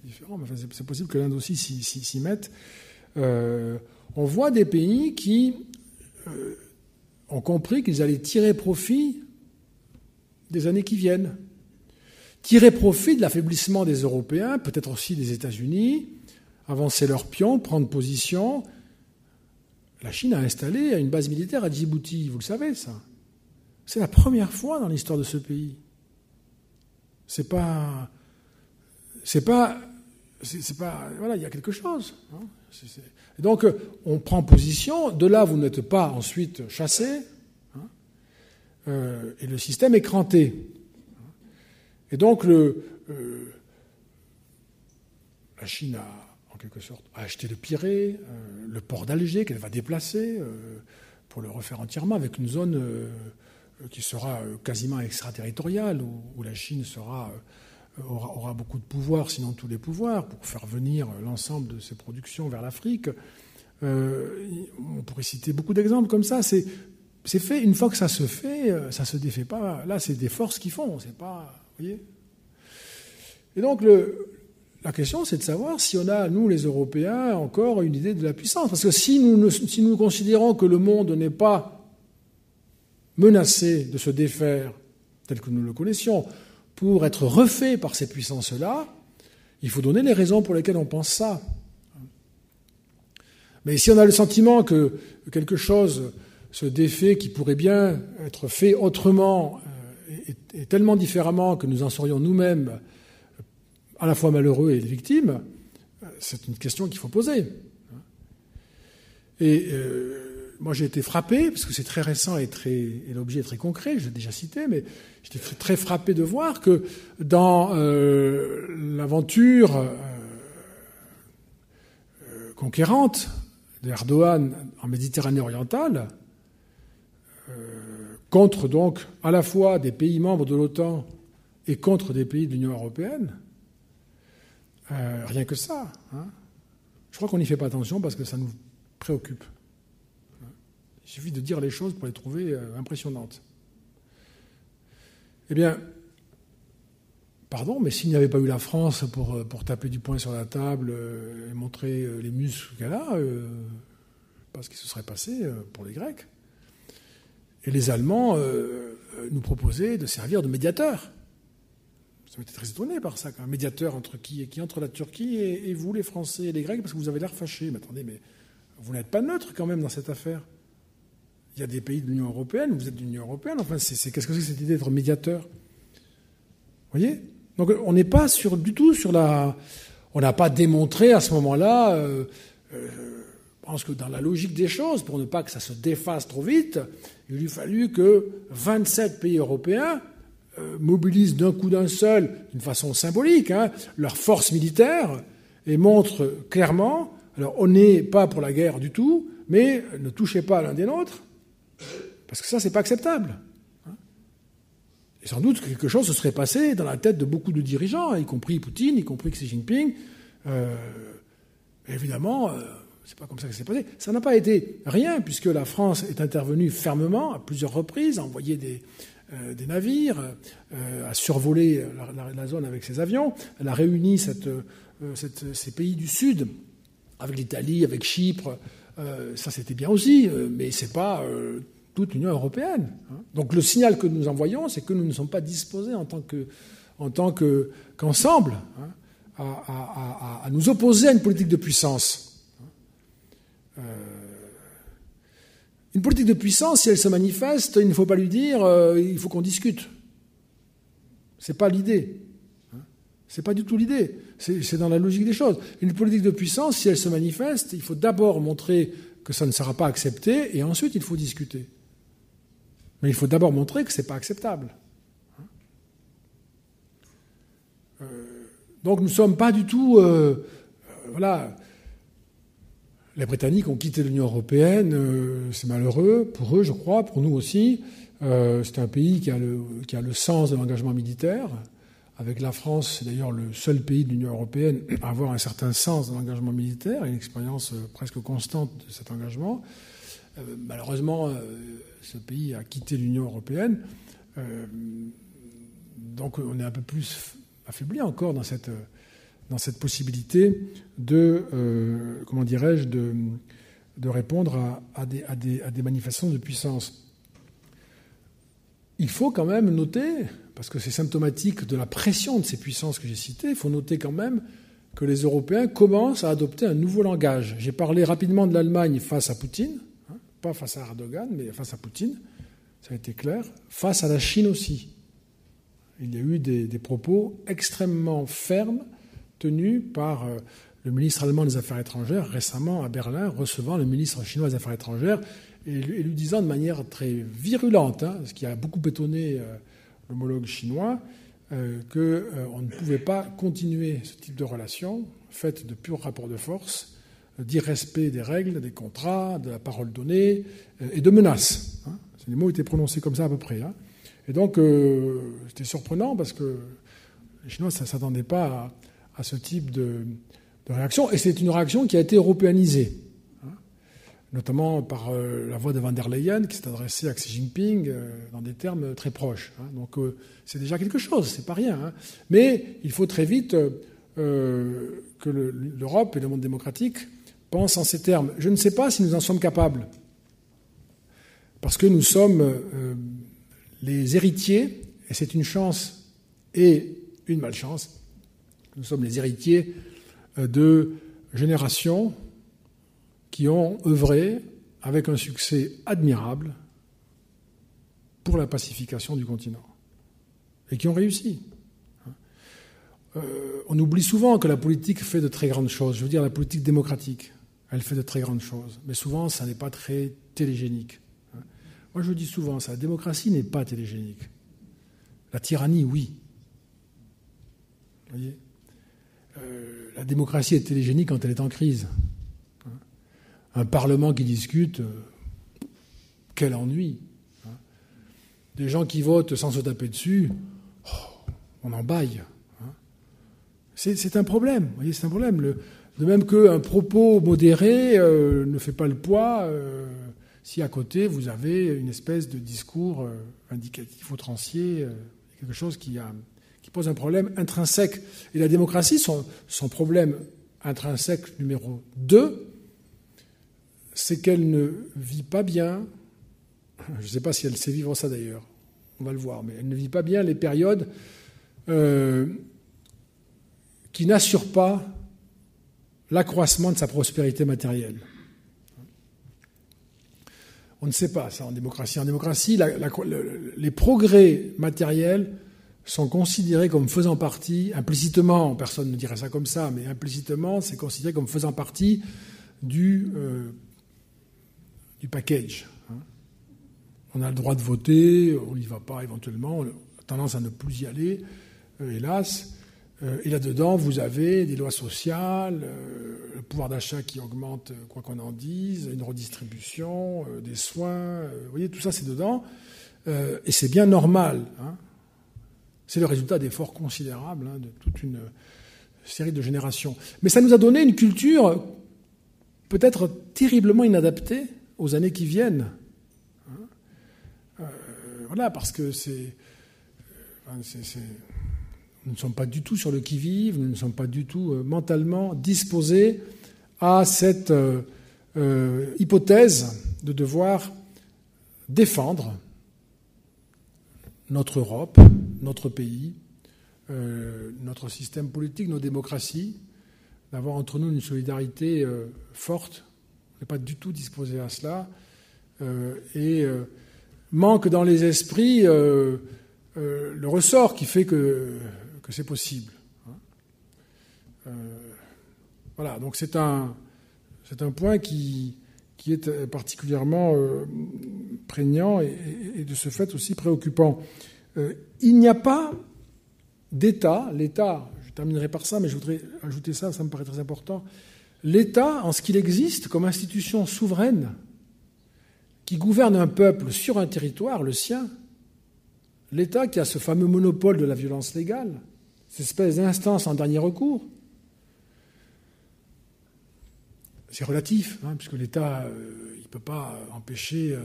différent, mais c'est possible que l'Inde aussi s'y mette. on voit des pays qui ont compris qu'ils allaient tirer profit des années qui viennent. Tirer profit de l'affaiblissement des Européens, peut-être aussi des États-Unis, avancer leurs pions, prendre position. La Chine a installé une base militaire à Djibouti, vous le savez ça. C'est la première fois dans l'histoire de ce pays. C'est pas. C'est pas. C'est pas. Voilà, il y a quelque chose. Hein. donc, on prend position. De là, vous n'êtes pas ensuite chassé. Euh, et le système est cranté. Et donc euh, la Chine a, quelque sorte, acheté le Pirée, euh, le port d'Alger qu'elle va déplacer pour le refaire entièrement avec une zone qui sera quasiment extraterritoriale, où, la Chine aura, beaucoup de pouvoir, sinon tous les pouvoirs, pour faire venir l'ensemble de ses productions vers l'Afrique. on pourrait citer beaucoup d'exemples comme ça. C'est fait, une fois que ça se fait, euh, ça se défait pas. Là, c'est des forces qui font, c'est pas. Vous voyez Et donc, le, la question, c'est de savoir si on a, nous, les Européens, encore une idée de la puissance. Parce que si nous, si nous considérons que le monde n'est pas menacé de se défaire tel que nous le connaissions, pour être refait par ces puissances-là, il faut donner les raisons pour lesquelles on pense ça. Mais si on a le sentiment que quelque chose ce défait qui pourrait bien être fait autrement euh, et, tellement différemment que nous en serions nous-mêmes à la fois malheureux et victimes, euh, c'est une question qu'il faut poser. Et euh, moi j'ai été frappé, parce que c'est très récent et, l'objet est très concret, je l'ai déjà cité, mais j'étais très frappé de voir que dans l'aventure conquérante d'Erdogan en Méditerranée orientale, euh, contre donc à la fois des pays membres de l'OTAN et contre des pays de l'Union européenne, euh, rien que ça. Hein. Je crois qu'on n'y fait pas attention parce que ça nous préoccupe. Il suffit de dire les choses pour les trouver euh, impressionnantes. Eh bien, pardon, mais s'il n'y avait pas eu la France pour, pour taper du poing sur la table et montrer les muscles qu'elle a, pas ce qui se serait passé pour les Grecs. Et les Allemands nous proposaient de servir de médiateurs. Vous été très étonné par ça, un médiateur entre qui et qui Entre la Turquie et, vous, les Français et les Grecs, parce que vous avez l'air fâchés. Mais attendez, mais vous n'êtes pas neutre quand même dans cette affaire. Il y a des pays de l'Union européenne, vous êtes de l'Union européenne. Enfin, c'est, qu'est-ce que c'est que cette idée d'être médiateur? Vous voyez? Donc, on n'est pas du tout sur la. On n'a pas démontré à ce moment-là. Euh, euh, je pense que dans la logique des choses, pour ne pas que ça se défasse trop vite, il eût fallu que 27 pays européens mobilisent d'un coup d'un seul, d'une façon symbolique, hein, leur force militaire et montrent clairement, alors on n'est pas pour la guerre du tout, mais ne touchez pas l'un des nôtres, parce que ça, c'est pas acceptable. Hein. Et sans doute quelque chose se serait passé dans la tête de beaucoup de dirigeants, y compris Poutine, y compris Xi Jinping. Euh, évidemment, euh, c'est pas comme ça que c'est passé. Ça n'a pas été rien, puisque la France est intervenue fermement à plusieurs reprises, a envoyé des, euh, des navires, euh, a survolé la, zone avec ses avions. Elle a réuni euh, ces pays du Sud avec l'Italie, avec Chypre. ça, c'était bien aussi, mais ce n'est pas toute l'Union européenne. Hein. Donc le signal que nous envoyons, c'est que nous ne sommes pas disposés en tant que en tant qu'ensemble hein, à, nous opposer à une politique de puissance. Hein. Une politique de puissance, si elle se manifeste, il ne faut pas lui dire euh, il faut qu'on discute. Ce n'est pas l'idée. Hein. Ce n'est pas du tout l'idée. C'est dans la logique des choses. Une politique de puissance, si elle se manifeste, il faut d'abord montrer que ça ne sera pas accepté et ensuite il faut discuter. Mais il faut d'abord montrer que ce n'est pas acceptable. Hein. Euh, donc nous ne sommes pas du tout. Euh, voilà les Britanniques ont quitté l'Union européenne, euh, c'est malheureux pour eux, je crois, pour nous aussi. Euh, c'est un pays qui a, le, qui a le sens de l'engagement militaire. Avec la France, c'est d'ailleurs le seul pays de l'Union européenne à avoir un certain sens de l'engagement militaire, une expérience euh, presque constante de cet engagement. malheureusement, ce pays a quitté l'Union européenne. donc on est un peu plus affaibli encore dans cette dans cette possibilité de, euh, comment dirais-je, de, de, répondre à, des, à, des, à, des, manifestations de puissance. Il faut quand même noter, parce que c'est symptomatique de la pression de ces puissances que j'ai citées, il faut noter quand même que les Européens commencent à adopter un nouveau langage. J'ai parlé rapidement de l'Allemagne face à Poutine, hein, pas face à Erdogan, mais face à Poutine, ça a été clair, face à la Chine aussi. Il y a eu des, des propos extrêmement fermes tenu par euh, le ministre allemand des Affaires étrangères récemment à Berlin, recevant le ministre chinois des Affaires étrangères et lui, disant de manière très virulente, hein, ce qui a beaucoup étonné euh, l'homologue chinois, euh, qu'on ne pouvait pas continuer ce type de relation faite de purs rapports de force, d'irrespect des règles, des contrats, de la parole donnée et de menaces. Hein. Les mots étaient prononcés comme ça à peu près. Hein. Et donc, c'était surprenant parce que les Chinois ne s'attendaient pas à à ce type de, réaction. Et c'est une réaction qui a été européanisée, hein, notamment par euh, la voix de Van der Leyen qui s'est adressée à Xi Jinping euh, dans des termes très proches. Hein. Donc euh, c'est déjà quelque chose, c'est pas rien. Hein. Mais il faut très vite que l'Europe et le monde démocratique pensent en ces termes. Je ne sais pas si nous en sommes capables, parce que nous sommes les héritiers, et c'est une chance et une malchance, nous sommes les héritiers euh, de générations qui ont œuvré avec un succès admirable pour la pacification du continent et qui ont réussi. Euh, on oublie souvent que la politique fait de très grandes choses. Je veux dire, la politique démocratique, elle fait de très grandes choses. Mais souvent, ça n'est pas très télégénique. Moi, je dis souvent ça. La démocratie n'est pas télégénique. La tyrannie, oui. Vous voyez? La démocratie est télégénique quand elle est en crise. Un Parlement qui discute, euh, quel ennui. Des gens qui votent sans se taper dessus, oh, on en baille. C'est un problème, voyez, c'est un problème. de même qu'un propos modéré euh, ne fait pas le poids si à côté vous avez une espèce de discours indicatif outrancier, quelque chose qui, a, qui pose un problème intrinsèque. Et la démocratie, son, problème intrinsèque numéro 2, c'est qu'elle ne vit pas bien, je ne sais pas si elle sait vivre ça d'ailleurs, on va le voir, mais elle ne vit pas bien les périodes euh, qui n'assurent pas l'accroissement de sa prospérité matérielle. On ne sait pas ça en démocratie. En démocratie, les progrès matériels sont considérés comme faisant partie, implicitement, personne ne dirait ça comme ça, mais implicitement, c'est considéré comme faisant partie du, euh, du package. Hein. On a le droit de voter, on n'y va pas éventuellement, on a tendance à ne plus y aller, euh, hélas. Euh, et là-dedans, vous avez des lois sociales, le pouvoir d'achat qui augmente, quoi qu'on en dise, une redistribution, des soins. vous voyez, tout ça, c'est dedans. et c'est bien normal. Hein. C'est le résultat d'efforts considérables hein, de toute une série de générations. Mais ça nous a donné une culture peut-être terriblement inadaptée aux années qui viennent. Hein. voilà, parce que c'est nous ne sommes pas du tout sur le qui-vive, nous ne sommes pas du tout euh, mentalement disposés à cette euh, euh, hypothèse de devoir défendre notre Europe, notre pays, notre système politique, nos démocraties, d'avoir entre nous une solidarité forte. On n'est pas du tout disposé à cela. et manque dans les esprits le ressort qui fait que c'est possible. Hein. Euh, voilà, donc c'est un, c'est un point qui, qui est particulièrement euh, prégnant et, de ce fait aussi préoccupant. Il n'y a pas d'État, l'État, je terminerai par ça, mais je voudrais ajouter ça, ça me paraît très important, l'État, en ce qu'il existe comme institution souveraine, qui gouverne un peuple sur un territoire, le sien, l'État qui a ce fameux monopole de la violence légale, cette espèce d'instance en dernier recours, c'est relatif, hein, puisque l'État, euh, il ne peut pas empêcher euh,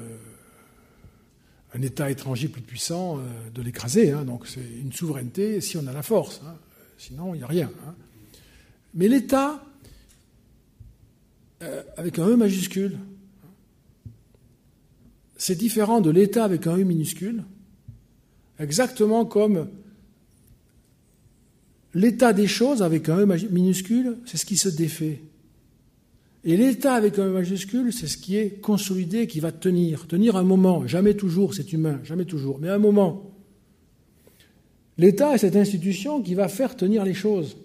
un État étranger plus puissant euh, de l'écraser. Hein. donc c'est une souveraineté si on a la force. Hein. sinon, il n'y a rien. Mais l'État, avec un E majuscule, c'est différent de l'État avec un E minuscule, exactement comme L'état des choses avec un E minuscule, c'est ce qui se défait. Et l'état avec un E majuscule, c'est ce qui est consolidé, qui va tenir. Tenir un moment, jamais toujours, c'est humain, jamais toujours, mais un moment. L'État est cette institution qui va faire tenir les choses.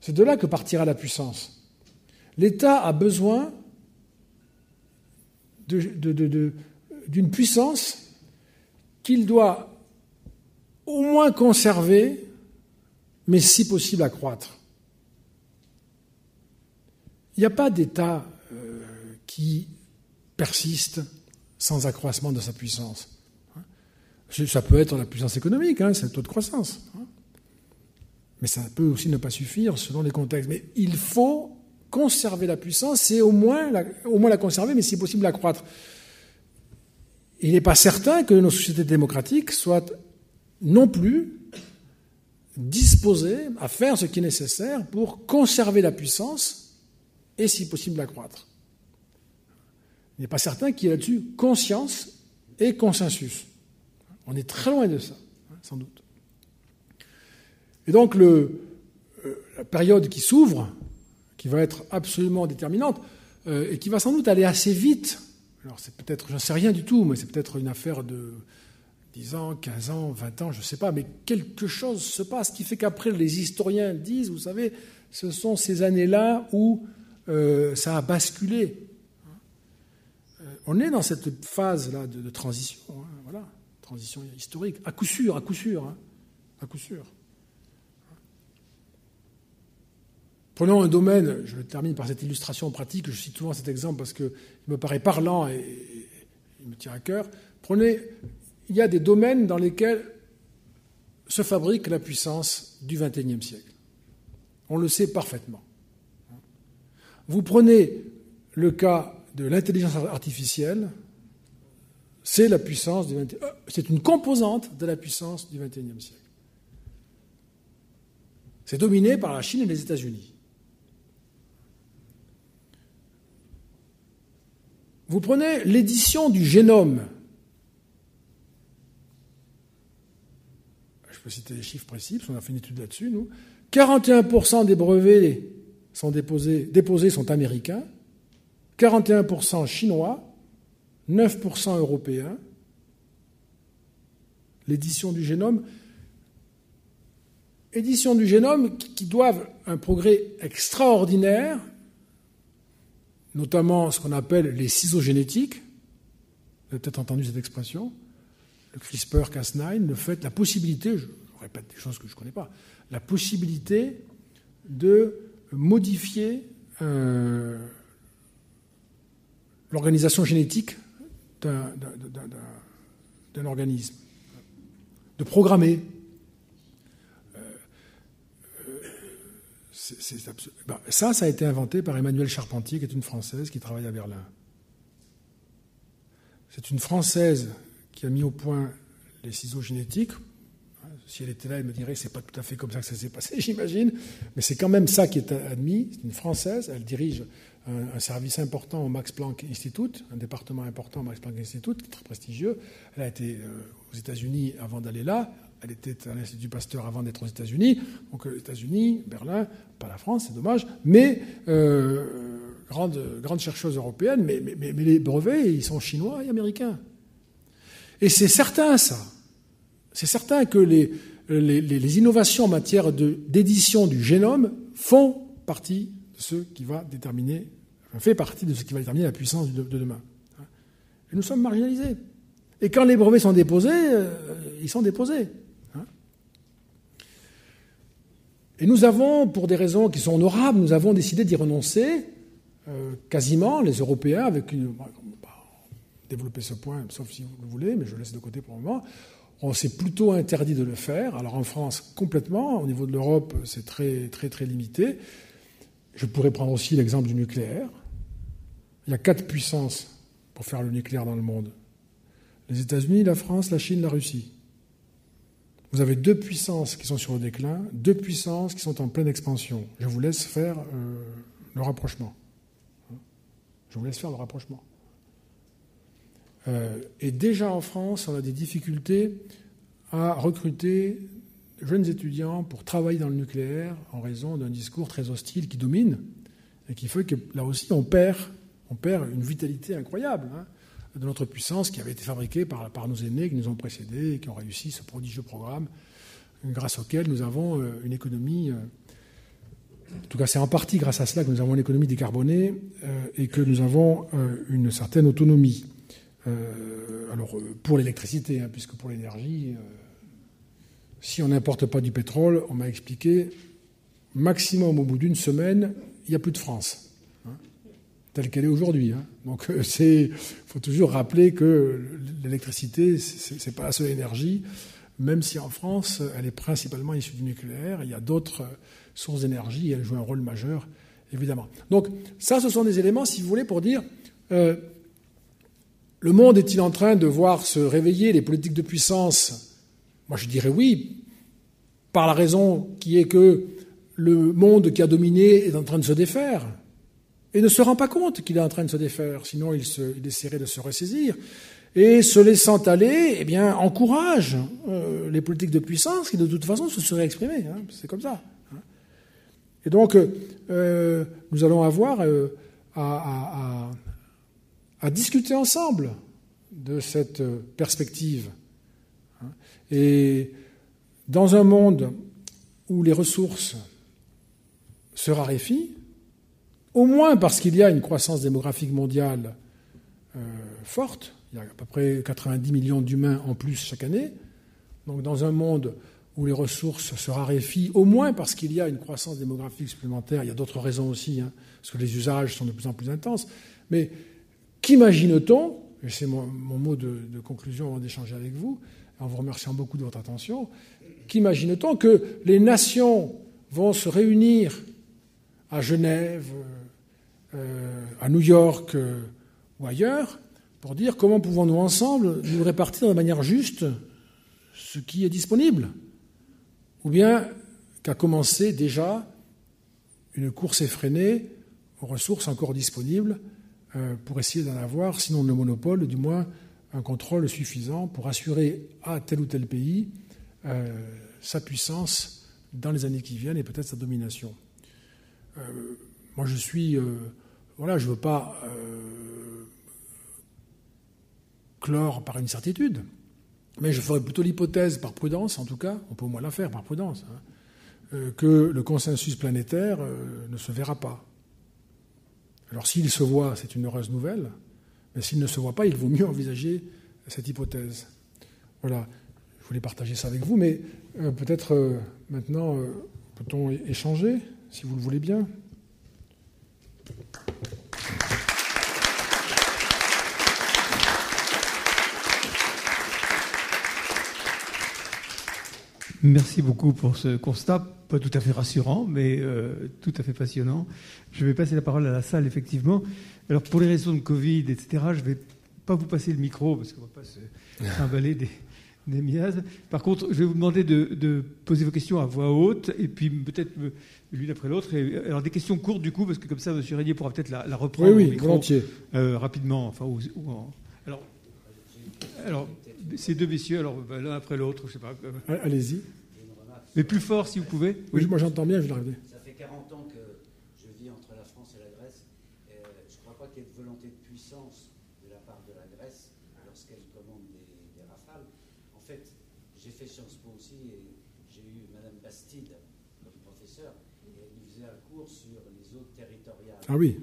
C'est de là que partira la puissance. L'État a besoin d'une puissance qu'il doit au moins conserver mais si possible accroître. Il n'y a pas d'État euh, qui persiste sans accroissement de sa puissance. Ça peut être la puissance économique, hein, c'est le taux de croissance. Mais ça peut aussi ne pas suffire selon les contextes. Mais il faut conserver la puissance et au moins la, au moins la conserver, mais si possible l'accroître. Il n'est pas certain que nos sociétés démocratiques soient non plus disposé à faire ce qui est nécessaire pour conserver la puissance et, si possible, l'accroître. Il n'est pas certain qu'il y ait là-dessus conscience et consensus. On est très loin de ça, hein, sans doute. Et donc, euh, la période qui s'ouvre, qui va être absolument déterminante, euh, et qui va sans doute aller assez vite, alors c'est peut-être, je ne sais rien du tout, mais c'est peut-être une affaire de 10 ans, 15 ans, 20 ans, je ne sais pas, mais quelque chose se passe qui fait qu'après, les historiens disent, vous savez, ce sont ces années-là où euh, ça a basculé. Euh, on est dans cette phase-là de, transition, hein, voilà, transition historique, à coup sûr, à coup sûr, hein, à coup sûr. Prenons un domaine, je termine par cette illustration pratique, je cite souvent cet exemple parce qu'il me paraît parlant et il me tient à cœur. Prenez il y a des domaines dans lesquels se fabrique la puissance du XXIe siècle. On le sait parfaitement. Vous prenez le cas de l'intelligence artificielle, c'est la puissance du euh, c'est une composante de la puissance du XXIe siècle. C'est dominé par la Chine et les États-Unis. Vous prenez l'édition du génome. Je peux citer les chiffres précis, parce qu'on a fait une étude là-dessus, nous. 41% des brevets sont déposés, déposés sont américains, 41% chinois, 9% européens. L'édition du génome, édition du génome qui doivent un progrès extraordinaire notamment ce qu'on appelle les ciseaux génétiques. Vous avez peut-être entendu cette expression. Le CRISPR-Cas9, le fait, la possibilité, je répète des choses que je ne connais pas, la possibilité de modifier euh, l'organisation génétique d'un organisme, de programmer Ben, ça, ça a été inventé par Emmanuelle Charpentier, qui est une Française qui travaille à Berlin. C'est une Française qui a mis au point les ciseaux génétiques. Si elle était là, elle me dirait c'est pas tout à fait comme ça que ça s'est passé, *laughs* j'imagine, mais c'est quand même ça qui est admis. C'est une Française, elle dirige un, service important au Max Planck Institute, un département important au Max Planck Institute, très prestigieux. Elle a été euh, aux États-Unis avant d'aller là. Elle était à l'Institut Pasteur avant d'être aux États-Unis. Donc, les euh, États-Unis, Berlin, pas la France, c'est dommage, mais euh, grande, grande chercheuse européenne, mais, les brevets, ils sont chinois et américains. Et c'est certain, ça. C'est certain que les, innovations en matière d'édition du génome font partie de ce qui va déterminer, fait partie de ce qui va déterminer la puissance de, demain. Nous sommes marginalisés. Et quand les brevets sont déposés, euh, ils sont déposés. Et nous avons, pour des raisons qui sont honorables, nous avons décidé d'y renoncer, euh, quasiment, les Européens, avec une. Développer ce point, sauf si vous le voulez, mais je laisse de côté pour le moment. On s'est plutôt interdit de le faire. Alors en France, complètement. Au niveau de l'Europe, c'est très, très, très limité. Je pourrais prendre aussi l'exemple du nucléaire. Il y a quatre puissances pour faire le nucléaire dans le monde les États-Unis, la France, la Chine, la Russie. Vous avez deux puissances qui sont sur le déclin, deux puissances qui sont en pleine expansion. Je vous laisse faire euh, le rapprochement. Je vous laisse faire le rapprochement. Euh, et déjà en France, on a des difficultés à recruter jeunes étudiants pour travailler dans le nucléaire en raison d'un discours très hostile qui domine et qui fait que là aussi on perd, on perd une vitalité incroyable. Hein de notre puissance qui avait été fabriquée par, nos aînés qui nous ont précédés et qui ont réussi ce prodigieux programme grâce auquel nous avons euh, une économie, euh, en tout cas c'est en partie grâce à cela que nous avons une économie décarbonée et que nous avons une certaine autonomie. Alors pour l'électricité, hein, puisque pour l'énergie, si on n'importe pas du pétrole, on m'a expliqué, maximum au bout d'une semaine, il n'y a plus de France telle qu'elle est aujourd'hui. Hein. Donc il faut toujours rappeler que l'électricité, ce n'est pas la seule énergie, même si en France, elle est principalement issue du nucléaire, il y a d'autres sources d'énergie elle joue un rôle majeur, évidemment. Donc ça, ce sont des éléments, si vous voulez, pour dire, euh, le monde est-il en train de voir se réveiller les politiques de puissance? Moi, je dirais oui, par la raison qui est que le monde qui a dominé est en train de se défaire et ne se rend pas compte qu'il est en train de se défaire, sinon il, essaierait de se ressaisir. Et se laissant aller, eh bien, encourage euh, les politiques de puissance qui, de toute façon, se seraient exprimées. Hein. c'est comme ça. Hein. Et donc, euh, nous allons avoir euh, à, discuter ensemble de cette perspective. Hein. Et dans un monde où les ressources se raréfient, au moins parce qu'il y a une croissance démographique mondiale euh, forte, il y a à peu près 90 millions d'humains en plus chaque année, donc dans un monde où les ressources se raréfient, au moins parce qu'il y a une croissance démographique supplémentaire, il y a d'autres raisons aussi, hein, parce que les usages sont de plus en plus intenses, mais qu'imagine-t-on, et c'est mon, mot de, conclusion avant d'échanger avec vous, en vous remerciant beaucoup de votre attention, qu'imagine-t-on que les nations vont se réunir à Genève, euh, à New York euh, ou ailleurs, pour dire comment pouvons-nous ensemble nous répartir de manière juste ce qui est disponible. Ou bien qu'a commencé déjà une course effrénée aux ressources encore disponibles pour essayer d'en avoir, sinon le monopole, du moins un contrôle suffisant pour assurer à tel ou tel pays euh, sa puissance dans les années qui viennent et peut-être sa domination. Euh, moi, je suis. voilà, je ne veux pas clore par une certitude, mais je ferai plutôt l'hypothèse, par prudence en tout cas, on peut au moins la faire par prudence, hein, que le consensus planétaire ne se verra pas. Alors s'il se voit, c'est une heureuse nouvelle, mais s'il ne se voit pas, il vaut mieux envisager cette hypothèse. Voilà, je voulais partager ça avec vous, mais euh, peut-être euh, maintenant euh, peut-on échanger, si vous le voulez bien? Merci beaucoup pour ce constat, pas tout à fait rassurant, mais euh, tout à fait passionnant. Je vais passer la parole à la salle, effectivement. Alors, pour les raisons de Covid, etc., je ne vais pas vous passer le micro, parce qu'on ne va pas se *laughs* trimballer des, des miasmes. Par contre, je vais vous demander de, poser vos questions à voix haute, et puis peut-être l'une après l'autre. Alors, des questions courtes, du coup, parce que comme ça, M. Régnier pourra peut-être la, reprendre oui, oui, euh, rapidement. Enfin, alors, alors ces deux messieurs, alors ben, l'un après l'autre, je sais pas. Allez-y. Mais plus fort si vous pouvez. Oui, moi j'entends bien, je l'arrive. Ça fait 40 ans que je vis entre la France et la Grèce. Et euh, je ne crois pas qu'il y ait de volonté de puissance de la part de la Grèce lorsqu'elle commande des, rafales. En fait, j'ai fait Sciences Po aussi et j'ai eu Madame Bastide comme professeur et elle nous faisait un cours sur les eaux territoriales. Ah oui.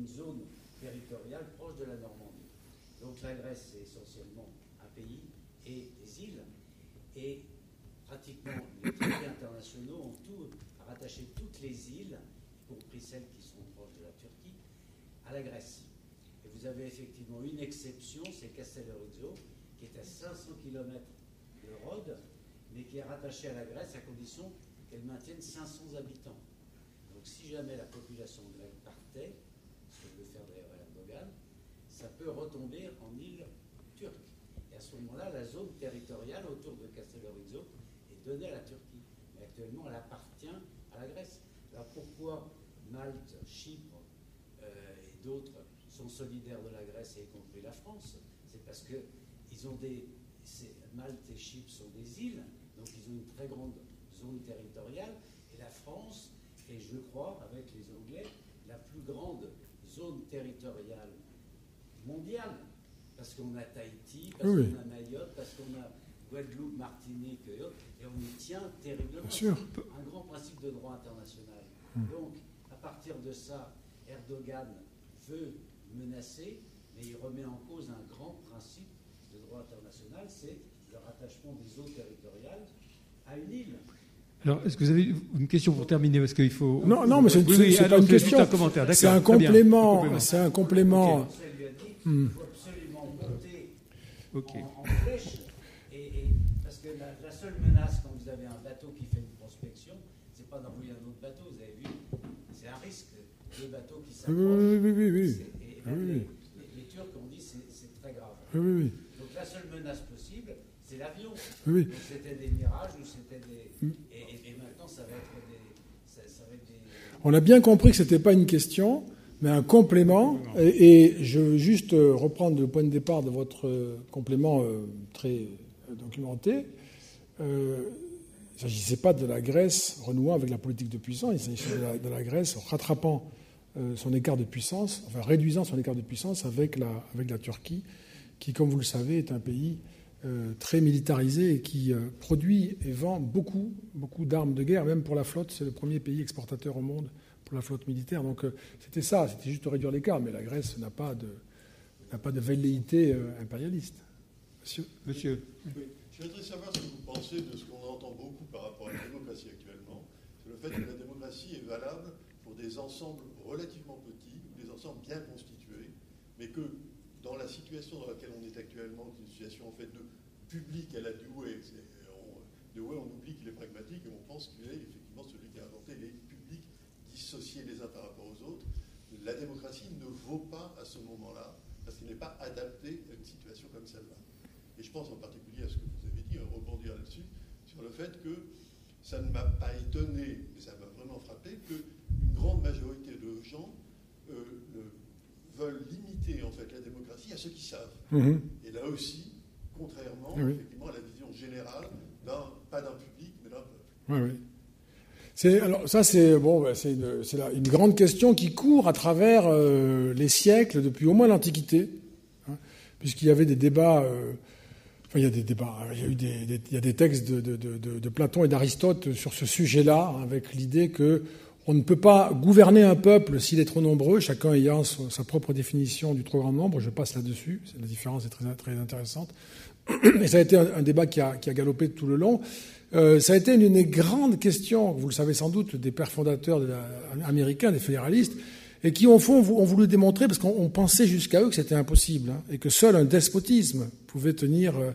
Une zone territoriale proche de la Normandie. Donc la Grèce, c'est essentiellement un pays et des îles. Et pratiquement les traités internationaux ont tout rattaché toutes les îles, y compris celles qui sont proches de la Turquie, à la Grèce. Et vous avez effectivement une exception, c'est Castellorizzo, qui est à 500 km de Rhodes, mais qui est rattachée à la Grèce à condition qu'elle maintienne 500 habitants. Donc si jamais la population grecque partait, ça peut retomber en île turque. Et à ce moment-là, la zone territoriale autour de Castellorizzo est donnée à la Turquie. Mais actuellement, elle appartient à la Grèce. Alors pourquoi Malte, Chypre euh, et d'autres sont solidaires de la Grèce, et y compris la France? C'est parce que ils ont des, Malte et Chypre sont des îles, donc ils ont une très grande zone territoriale. Et la France est, je crois, avec les Anglais, la plus grande zone territoriale mondiale. Parce qu'on a Tahiti, parce qu'on a Mayotte, parce qu'on a Guadeloupe, Martinique et autres, et on y tient terriblement. Sûr. Un grand principe de droit international. Hmm. Donc, à partir de ça, Erdogan veut menacer, mais il remet en cause un grand principe de droit international, c'est le rattachement des eaux territoriales à une île. Alors, est-ce que vous avez une question pour terminer? Parce qu'il faut. Non, non, mais c'est pas une question. C'est un, complément. C'est un complément. Il faut absolument monter en, flèche. Et, parce que la, seule menace quand vous avez un bateau qui fait une prospection, c'est pas d'envoyer un autre bateau. Vous avez vu, c'est un risque. Deux bateaux qui s'approchent. Oui, oui, oui. oui. Et, les, les, Turcs ont dit c'est très grave. Oui, oui, Donc la seule menace possible, c'est l'avion. Oui. C'était des mirages ou c'était des. Mm. Et, maintenant, ça va être des. Ça, ça va être des... On a bien compris que ce n'était pas une question mais un complément. Et, je veux juste euh, reprendre le point de départ de votre euh, complément euh, très documenté. il ne s'agissait pas de la Grèce renouant avec la politique de puissance, il s'agissait de, la, Grèce rattrapant son écart de puissance, enfin réduisant son écart de puissance avec la, Turquie, qui, comme vous le savez, est un pays très militarisé et qui produit et vend beaucoup d'armes de guerre, même pour la flotte. C'est le premier pays exportateur au monde la flotte militaire. Donc euh, c'était ça, c'était juste réduire l'écart, mais la Grèce n'a pas de, n'a pas de velléité euh, impérialiste. Monsieur, Monsieur. Je voudrais savoir ce que vous pensez de ce qu'on entend beaucoup par rapport à la démocratie actuellement. C'est le fait que la démocratie est valable pour des ensembles relativement petits, des ensembles bien constitués, mais que dans la situation dans laquelle on est actuellement, qui est une situation en fait de public à la Dewey, Dewey on oublie qu'il est pragmatique et on pense qu'il est effectivement celui qui a inventé les dissocier les uns par rapport aux autres. vaut pas à ce moment-là, parce qu'il n'est pas adapté à une situation comme celle-là. Et je pense en particulier à ce que vous avez dit, rebondir là-dessus, sur le fait que ça ne m'a pas étonné, mais ça m'a vraiment frappé, qu'une grande majorité de gens euh, veulent limiter en fait la démocratie à ceux qui savent. Mhm. Et là aussi, contrairement Oui. effectivement, à la vision générale, d'un- pas d'un public, mais d'un peuple. Oui, oui. C'est, alors c'est bon, c'est une, grande question qui court à travers euh, les siècles depuis au moins l'Antiquité, hein, puisqu'il y avait des débats. euh, enfin, il y a des textes de, Platon et d'Aristote sur ce sujet-là, hein, avec l'idée que on ne peut pas gouverner un peuple s'il est trop nombreux, chacun ayant sa propre définition du trop grand nombre. Je passe là-dessus. La différence est très, intéressante. *clears throat* Et ça a été un, débat qui a galopé tout le long. Euh, ça a été une, une grande question, vous le savez sans doute, des pères fondateurs américains, des fédéralistes, et qui, au fond, ont voulu démontrer, parce qu'on on pensait jusqu'à eux que c'était impossible, hein, et que seul un despotisme pouvait tenir euh,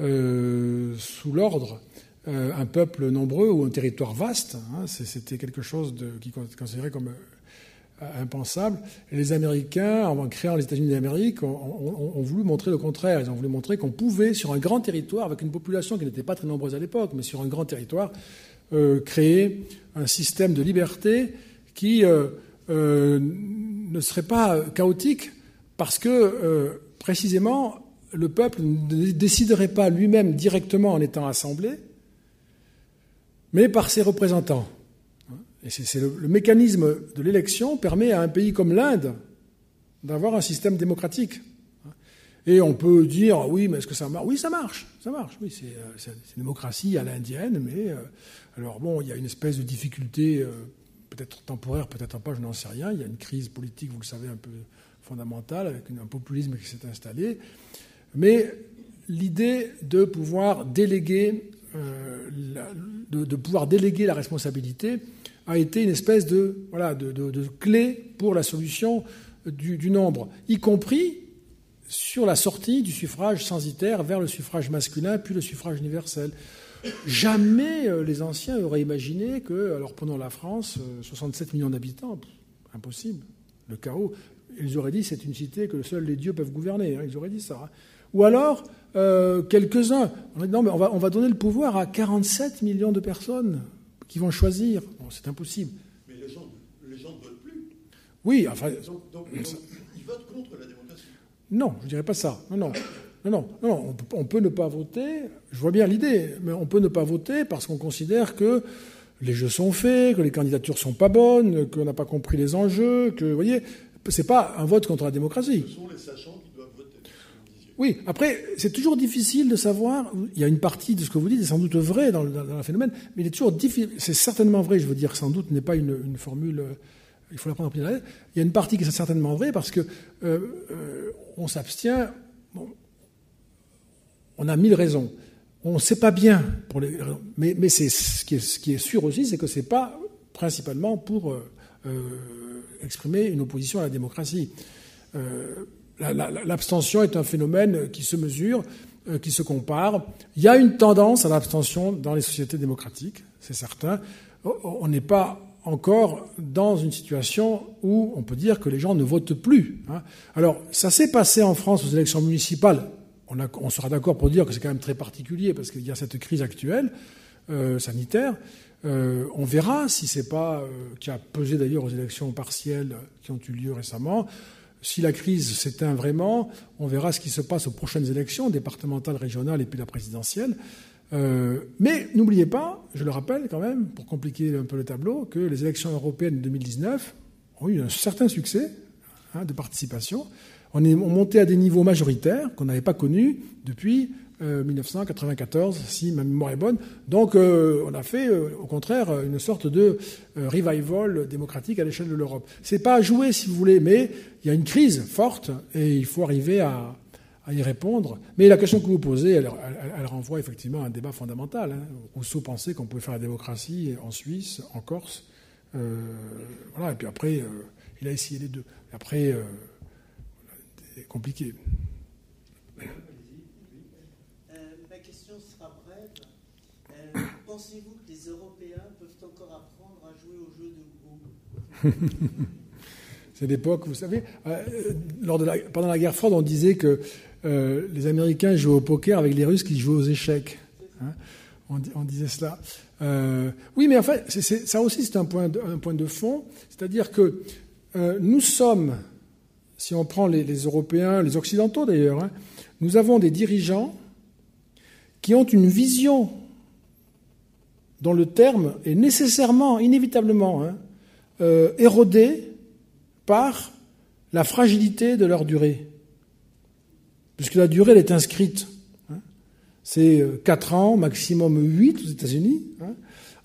euh, sous l'ordre un peuple nombreux ou un territoire vaste. hein. C'était quelque chose de, qui considéré comme impensable. Et les Américains, en créant les États-Unis d'Amérique, ont, voulu montrer le contraire. Ils ont voulu montrer qu'on pouvait, sur un grand territoire, avec une population qui n'était pas très nombreuse à l'époque, mais sur un grand territoire, euh, créer un système de liberté qui euh, euh, ne serait pas chaotique, parce que euh, précisément, le peuple ne déciderait pas lui-même directement en étant assemblé, mais par ses représentants. Et c'est le, mécanisme de l'élection permet à un pays comme l'Inde d'avoir un système démocratique. Et on peut dire, oui, mais est-ce que ça marche? Oui, ça marche, ça marche. Oui, c'est euh, une démocratie à l'indienne, mais euh, alors bon, il y a une espèce de difficulté, euh, peut-être temporaire, peut-être pas, je n'en sais rien. Il y a une crise politique, vous le savez, un peu fondamentale, avec un populisme qui s'est installé. Mais l'idée de pouvoir déléguer, euh, de, pouvoir déléguer la responsabilité a été une espèce de, voilà, de, clé pour la solution du, nombre, y compris sur la sortie du suffrage censitaire vers le suffrage masculin, puis le suffrage universel. Jamais euh, les anciens auraient imaginé que, alors prenons la France, euh, 67 millions d'habitants, impossible, le chaos. Ils auraient dit c'est une cité que seuls les dieux peuvent gouverner. hein, ils auraient dit ça. hein. Ou alors euh, quelques-uns. On non, mais on va, on va donner le pouvoir à 47 millions de personnes qui vont choisir. Bon, c'est impossible. Mais les gens, les gens ne votent plus. Oui, enfin, Donc, donc- donc, ils votent contre la démocratie. Non, je dirais pas ça. Non, non. Non, non, non, non, on, peut, on peut ne pas voter. Je vois bien l'idée, mais on peut ne pas voter parce qu'on considère que les jeux sont faits, que les candidatures sont pas bonnes, qu'on n'a pas compris les enjeux, que, vous voyez, c'est pas un vote contre la démocratie. Ce sont les sachants qui doivent voter. vous me disiez. Oui, après, c'est toujours difficile de savoir. Il y a une partie de ce que vous dites est sans doute vrai dans le, dans le phénomène, mais il est toujours difficile. C'est certainement vrai, je veux dire, sans doute n'est pas une, une formule. euh, il faut la prendre en pied. Il y a une partie qui est certainement vraie parce que euh, euh, on s'abstient. bon, on a mille raisons. On ne sait pas bien pour les raisons. Mais, mais c'est ce qui est, sûr aussi, c'est que c'est pas principalement pour exprimer une opposition à la démocratie. Euh, la- la- la- L'abstention est un phénomène qui se mesure, euh, qui se compare. Il y a une tendance à l'abstention dans les sociétés démocratiques, c'est certain. On n'est pas encore dans une situation où on peut dire que les gens ne votent plus. hein. Alors, ça s'est passé en France aux élections municipales. On, sera d'accord pour dire que c'est quand même très particulier parce qu'il y a cette crise actuelle euh, sanitaire. Euh, on verra si c'est pas euh, qui a pesé d'ailleurs aux élections partielles qui ont eu lieu récemment. Si la crise s'éteint vraiment, on verra ce qui se passe aux prochaines élections départementales, régionales et puis la présidentielle. Euh, mais n'oubliez pas, je le rappelle quand même, pour compliquer un peu le tableau, que les élections européennes de 2019 ont eu un certain succès hein, de participation. On est monté à des niveaux majoritaires qu'on n'avait pas connus depuis euh, 1994, si ma mémoire est bonne. Donc euh, on a fait, euh, au contraire, une sorte de euh, revival démocratique à l'échelle de l'Europe. C'est pas à jouer, si vous voulez, mais il y a une crise forte et il faut arriver à, y répondre. Mais la question que vous posez, elle, renvoie effectivement à un débat fondamental. Hein. Rousseau pensait qu'on pouvait faire la démocratie en Suisse, en Corse. Euh, voilà, et puis après, euh, il a essayé les deux. Après, euh, c'est compliqué. Euh, sera brève. Euh, *coughs* Pensez-vous que les Européens peuvent encore apprendre à jouer au jeu de Go *laughs* C'est l'époque, vous savez, de la, pendant la guerre froide, on disait que les Américains jouaient au poker avec les Russes qui jouaient aux échecs. Hein. on, disait cela. oui, mais en fait, ça aussi, c'est un point, de, un point de fond. C'est-à-dire que nous sommes, si on prend les, Européens, les Occidentaux d'ailleurs, hein, nous avons des dirigeants qui ont une vision dont le terme est nécessairement, inévitablement, hein, euh, érodé par la fragilité de leur durée. Puisque la durée, elle est inscrite. Hein. C'est 4 euh, ans, maximum 8 aux États-Unis. Hein.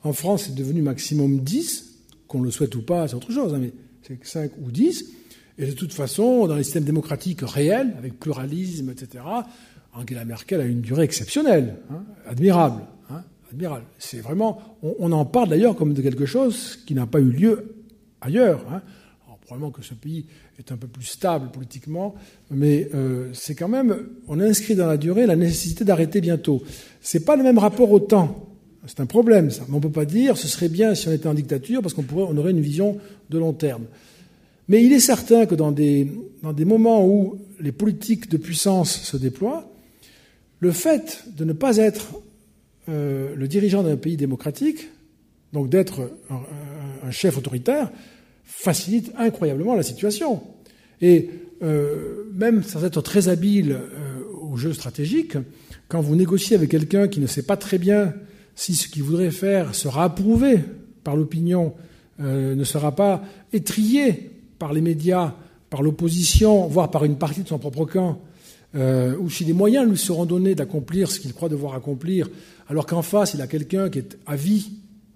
En France, c'est devenu maximum 10. Qu'on le souhaite ou pas, c'est autre chose, mais c'est 5 ou 10. Et de toute façon, dans les systèmes démocratiques réels, avec pluralisme, etc., Angela Merkel a une durée exceptionnelle, hein, admirable. Hein, admirable. C'est vraiment, on, en parle d'ailleurs comme de quelque chose qui n'a pas eu lieu ailleurs. Hein. Probablement que ce pays est un peu plus stable politiquement, mais euh, c'est quand même, on inscrit dans la durée la nécessité d'arrêter bientôt. C'est pas le même rapport au temps. C'est un problème, ça. Mais on ne peut pas dire ce serait bien si on était en dictature parce qu'on on aurait une vision de long terme. Mais il est certain que dans des, dans des moments où les politiques de puissance se déploient, le fait de ne pas être euh, le dirigeant d'un pays démocratique, donc d'être un, chef autoritaire, facilite incroyablement la situation. Et euh, même sans être très habile euh, au jeu stratégique, quand vous négociez avec quelqu'un qui ne sait pas très bien si ce qu'il voudrait faire sera approuvé par l'opinion, ne sera pas étrié par les médias, par l'opposition, voire par une partie de son propre camp, euh, ou si des moyens lui seront donnés d'accomplir ce qu'il croit devoir accomplir, alors qu'en face, il a quelqu'un qui est à vie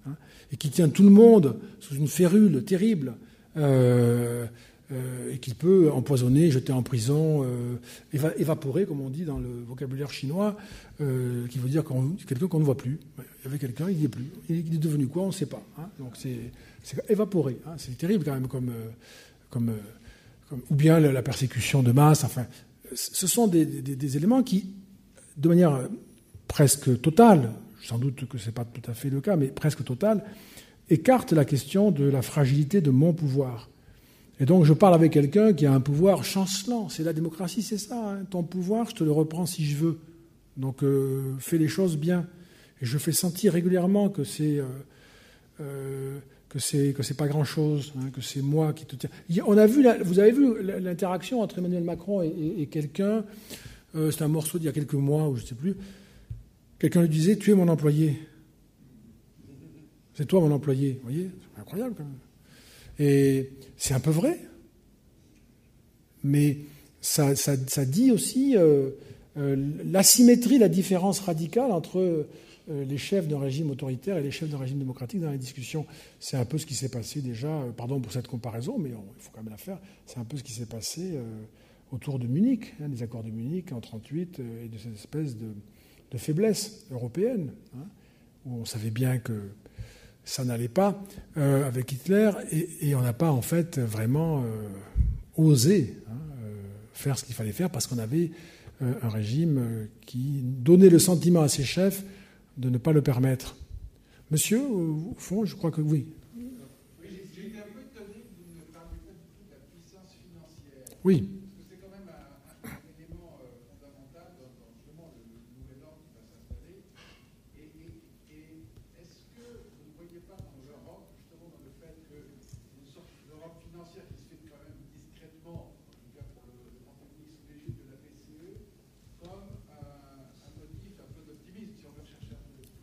hein, et qui tient tout le monde sous une férule terrible, euh, euh, et qu'il peut empoisonner, jeter en prison, évaporer, comme on dit dans le vocabulaire chinois, qui veut dire quelqu'un qu'on ne voit plus. Il y avait quelqu'un, il n'y est plus. Il est devenu quoi On ne sait pas. Hein. Donc c'est évaporé. Hein. C'est terrible quand même comme, comme, ou bien la persécution de masse. Enfin, ce sont des, éléments qui, de manière presque totale, sans doute que ce n'est pas tout à fait le cas, mais presque totale, écartent la question de la fragilité de mon pouvoir. Et donc je parle avec quelqu'un qui a un pouvoir chancelant. C'est la démocratie, c'est ça. Hein. Ton pouvoir, je te le reprends si je veux. Donc euh, fais les choses bien. Et je fais sentir régulièrement que c'est euh, euh, que c'est que c'est pas grand chose, hein, que c'est moi qui te tiens. On a vu, vous avez vu l'interaction entre Emmanuel Macron et, quelqu'un. Euh, c'est un morceau d'il y a quelques mois ou je sais plus. Quelqu'un lui disait "Tu es mon employé. C'est toi mon employé." Vous voyez, c'est incroyable quand même. Et c'est un peu vrai, mais ça, ça, dit aussi euh, euh, l'asymétrie, la différence radicale entre les chefs d'un régime autoritaire et les chefs d'un régime démocratique dans la discussion. C'est un peu ce qui s'est passé déjà, euh, pardon pour cette comparaison, mais il faut quand même la faire, c'est un peu ce qui s'est passé euh, autour de Munich, hein, des accords de Munich en 1938, et de cette espèce de, faiblesse européenne, hein, où on savait bien que ça n'allait pas avec Hitler, et, on n'a pas en fait vraiment osé hein, faire ce qu'il fallait faire parce qu'on avait un régime qui donnait le sentiment à ses chefs de ne pas le permettre. Monsieur, au fond, je crois que oui. J'ai été un peu étonné que vous ne parliez pas du tout de la puissance financière. Oui. Parce que c'est quand même un, élément euh, fondamental dans, justement le, nouvel ordre qui va s'installer. Et, est-ce que vous ne voyez pas dans l'Europe, justement dans le fait qu'une sorte d'Europe financière qui se fait quand même discrètement, en tout cas pour le, le grand public sous l'égide de la BCE, comme un motif un peu d'optimisme, si on veut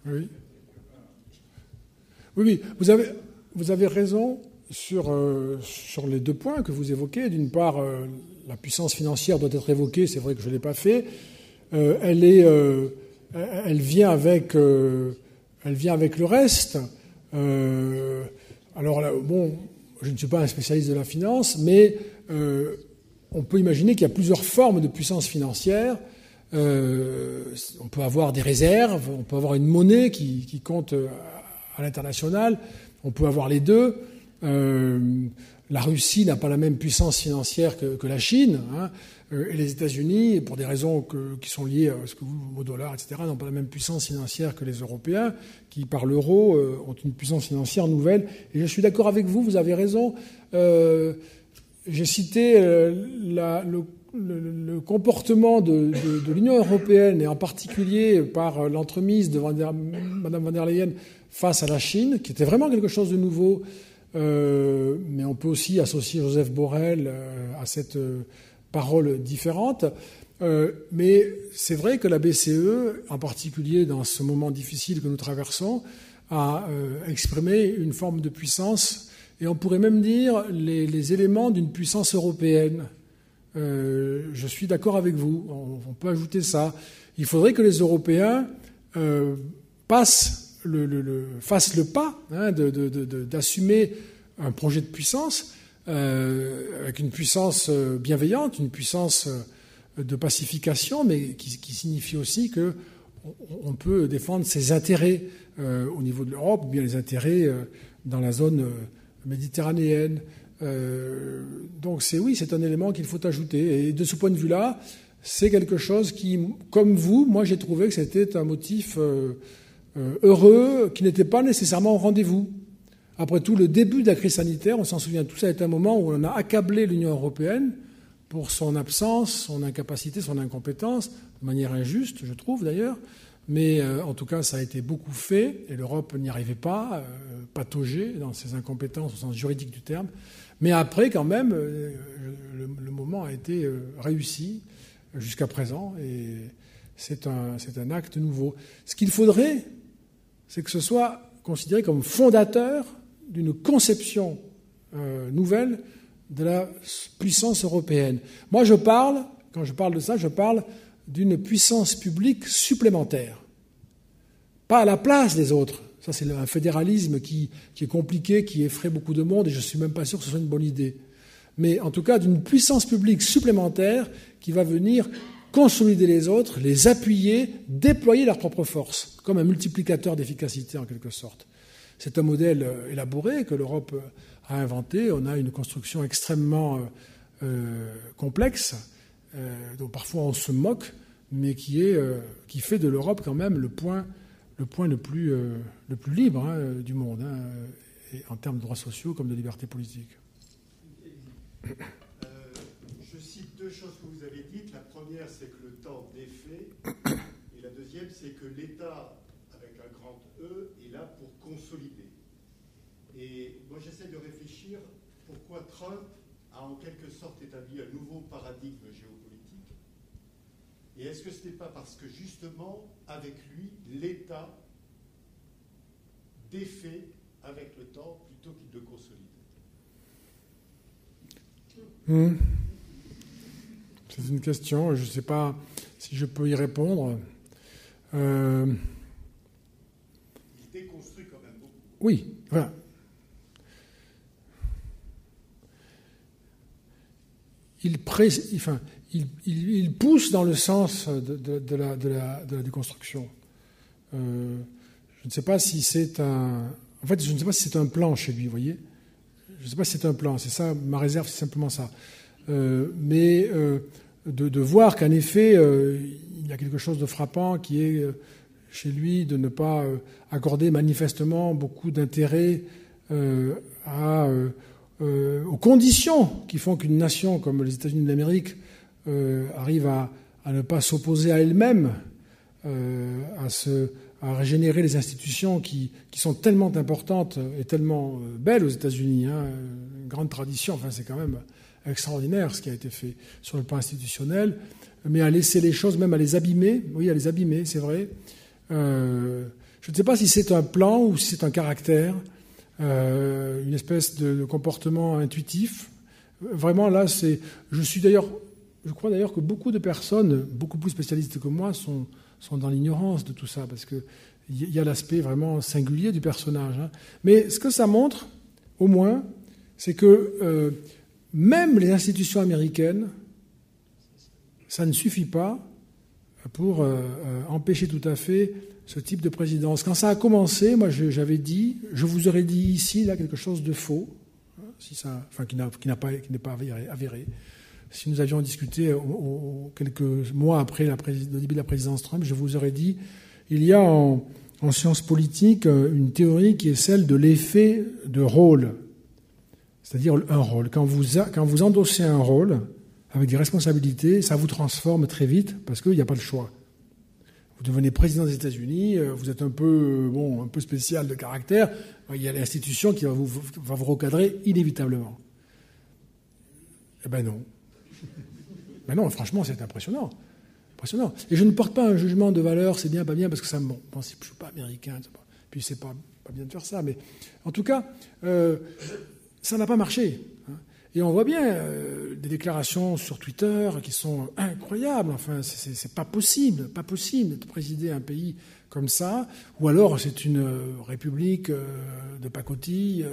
oui. Oui, Vous avez, vous avez raison sur, euh, sur les deux points que vous évoquez. D'une part, euh, la puissance financière doit être évoquée. C'est vrai que je ne l'ai pas fait. Euh, elle, est, elle, vient avec, elle vient avec le reste. alors, bon, je ne suis pas un spécialiste de la finance, mais on peut imaginer qu'il y a plusieurs formes de puissance financière euh, on peut avoir des réserves, on peut avoir une monnaie qui, compte euh, à l'international, on peut avoir les deux. Euh, la Russie n'a pas la même puissance financière que, la Chine, hein, et les États-Unis, pour des raisons qui sont liées à ce que vous, au dollar, etc., n'ont pas la même puissance financière que les Européens, qui par l'euro ont une puissance financière nouvelle. Et je suis d'accord avec vous, vous avez raison. j'ai cité la, le, le, comportement de, l'Union européenne, et en particulier par l'entremise de Mme van der Leyen face à la Chine, qui était vraiment quelque chose de nouveau. Euh, mais on peut aussi associer Joseph Borrell euh, à cette euh, parole différente. Mais c'est vrai que la BCE, en particulier dans ce moment difficile que nous traversons, a exprimé une forme de puissance, et on pourrait même dire les éléments d'une puissance européenne. Je suis d'accord avec vous, on, peut ajouter ça. Il faudrait que les Européens passent le, le, pas hein, d'assumer un projet de puissance euh, avec une puissance euh, bienveillante, une puissance euh, de pacification, mais qui, qui signifie aussi que on peut défendre ses intérêts euh, au niveau de l'Europe, ou bien les intérêts euh, dans la zone euh, donc c'est oui, c'est un élément qu'il faut ajouter. Et de ce point de vue-là, c'est quelque chose qui, comme vous, moi j'ai trouvé que c'était un motif euh, heureux qui n'était pas nécessairement au rendez-vous. Après tout, le début de la crise sanitaire, on s'en souvient, tout ça est un moment où on a accablé l'Union européenne pour son absence, son incapacité, son incompétence, de manière injuste, je trouve d'ailleurs. Mais euh, en tout cas, ça a été beaucoup fait et l'Europe n'y arrivait pas, euh, dans ses incompétences au sens juridique du terme. Mais après, quand même, euh, le, moment a été euh, réussi jusqu'à présent et c'est un, un acte nouveau. Ce qu'il faudrait, c'est que ce soit considéré comme fondateur d'une conception euh, nouvelle de la puissance européenne. Moi, je parle, quand je parle de ça, je parle d'une puissance publique supplémentaire, pas à la place des autres. C'est un fédéralisme qui, est compliqué, qui effraie beaucoup de monde, et je ne suis même pas sûr que ce soit une bonne idée. Mais en tout cas, d'une puissance publique supplémentaire qui va venir consolider les autres, les appuyer, déployer leur propre force, comme un multiplicateur d'efficacité en quelque sorte. C'est un modèle euh, élaboré que l'Europe euh, a inventé. On a une construction extrêmement euh, complexe, dont parfois on se moque, mais qui fait de l'Europe quand même le point le, point le, plus, plus libre hein, du monde, hein, et en termes de droits sociaux comme de libertés politiques. je cite deux choses que vous avez dites. La première, c'est que le temps défait. Et la deuxième, c'est que l'État, avec un grand E, est là pour consolider. Et moi, j'essaie de réfléchir pourquoi Trump a en quelque sorte établi un nouveau paradigme géopolitique. Et est-ce que ce n'est pas parce que justement, avec lui, l'État défait avec le temps plutôt qu'il de consolider mmh. C'est une question, je ne sais pas si je peux y répondre. Euh... Il déconstruit quand même beaucoup. Oui, voilà. Il, pré... enfin, il, pousse dans le sens de, la, déconstruction. Euh, je ne sais pas si c'est un. En fait, je ne sais pas si c'est un plan chez lui, vous voyez. Je ne sais pas si c'est un plan, c'est ça, ma réserve, c'est simplement ça. Euh, mais euh, de, voir qu'en effet, il y a quelque chose de frappant qui est chez lui de ne pas accorder manifestement beaucoup d'intérêt aux conditions qui font qu'une nation comme les États-Unis d'Amérique arrive à, ne pas s'opposer à elle-même, à, se, à régénérer les institutions qui, qui, sont tellement importantes et tellement belles aux États-Unis. Hein, une grande tradition, enfin c'est quand même extraordinaire ce qui a été fait sur le plan institutionnel, mais à laisser les choses, même à les abîmer, oui, à les abîmer, c'est vrai. Euh, je ne sais pas si c'est un plan ou si c'est un caractère, euh, une espèce de, de, comportement intuitif. Vraiment, là, c'est. Je suis d'ailleurs. Je crois d'ailleurs que beaucoup de personnes, beaucoup plus spécialistes que moi, sont, dans l'ignorance de tout ça, parce qu'il y a l'aspect vraiment singulier du personnage. Hein. Mais ce que ça montre, au moins, c'est que. Euh, même les institutions américaines, ça ne suffit pas pour euh, empêcher tout à fait ce type de présidence. Quand ça a commencé, moi j'avais dit, je vous aurais dit ici là quelque chose de faux, hein, si ça, enfin qui n'est pas, pas avéré, avéré, Si nous avions discuté au, quelques mois après le début de la présidence Trump, je vous aurais dit, il y a en, en sciences politiques une théorie qui est celle de l'effet de rôle C'est-à-dire un rôle. Quand vous, endossez un rôle avec des responsabilités, ça vous transforme très vite parce qu'il n'y a pas le choix. Vous devenez président des États-Unis, euh, vous êtes un peu, euh, bon, un peu spécial de caractère, il y a l'institution qui va vous, va recadrer inévitablement. Eh ben non. Ben non, franchement, c'est impressionnant. impressionnant. Et je ne porte pas un jugement de valeur, c'est bien, pas bien, parce que ça, bon, je ne suis pas américain, puis c'est pas, pas bien de faire ça, mais en tout cas, euh, ça n'a pas marché. Hein. Et on voit bien euh, des déclarations sur Twitter qui sont incroyables. Enfin, c'est pas possible, pas possible de présider un pays comme ça. Ou alors c'est une euh, république de pacotille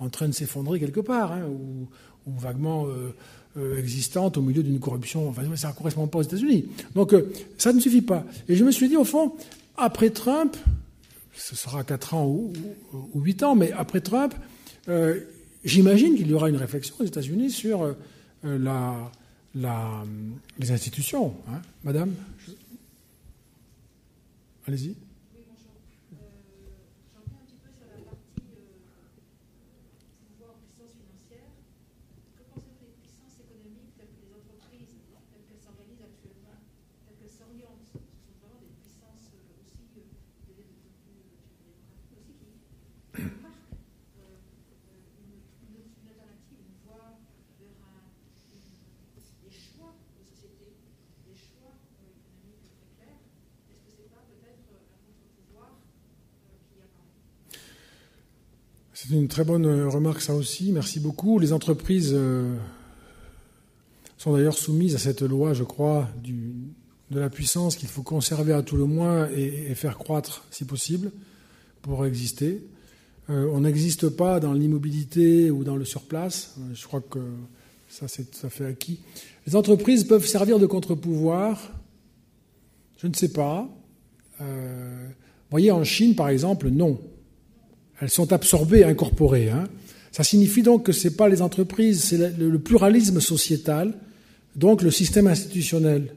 en train de s'effondrer quelque part, hein, ou, vaguement existante au milieu d'une corruption. Ça ne correspond pas aux États-Unis. Donc ça ne suffit pas. Et je me suis dit, au fond, après Trump, ce sera 4 ans ou, ou 8 ans, mais après Trump, euh, j'imagine qu'il y aura une réflexion aux États-Unis sur euh, la, la, les institutions. Hein. Madame Allez-y. C'est une très bonne remarque, ça aussi. Merci beaucoup. Les entreprises euh, sont d'ailleurs soumises à cette loi, je crois, de la puissance qu'il faut conserver à tout le moins et, faire croître si possible pour exister. Euh, on n'existe pas dans l'immobilité ou dans le surplace. Je crois que ça, ça fait acquis. Les entreprises peuvent servir de contre-pouvoir. Je ne sais pas. Euh, vous voyez, en Chine, par exemple, non. Elles sont absorbées, incorporées. Hein. Ça signifie donc que ce n'est pas les entreprises, c'est le, pluralisme sociétal, donc le système institutionnel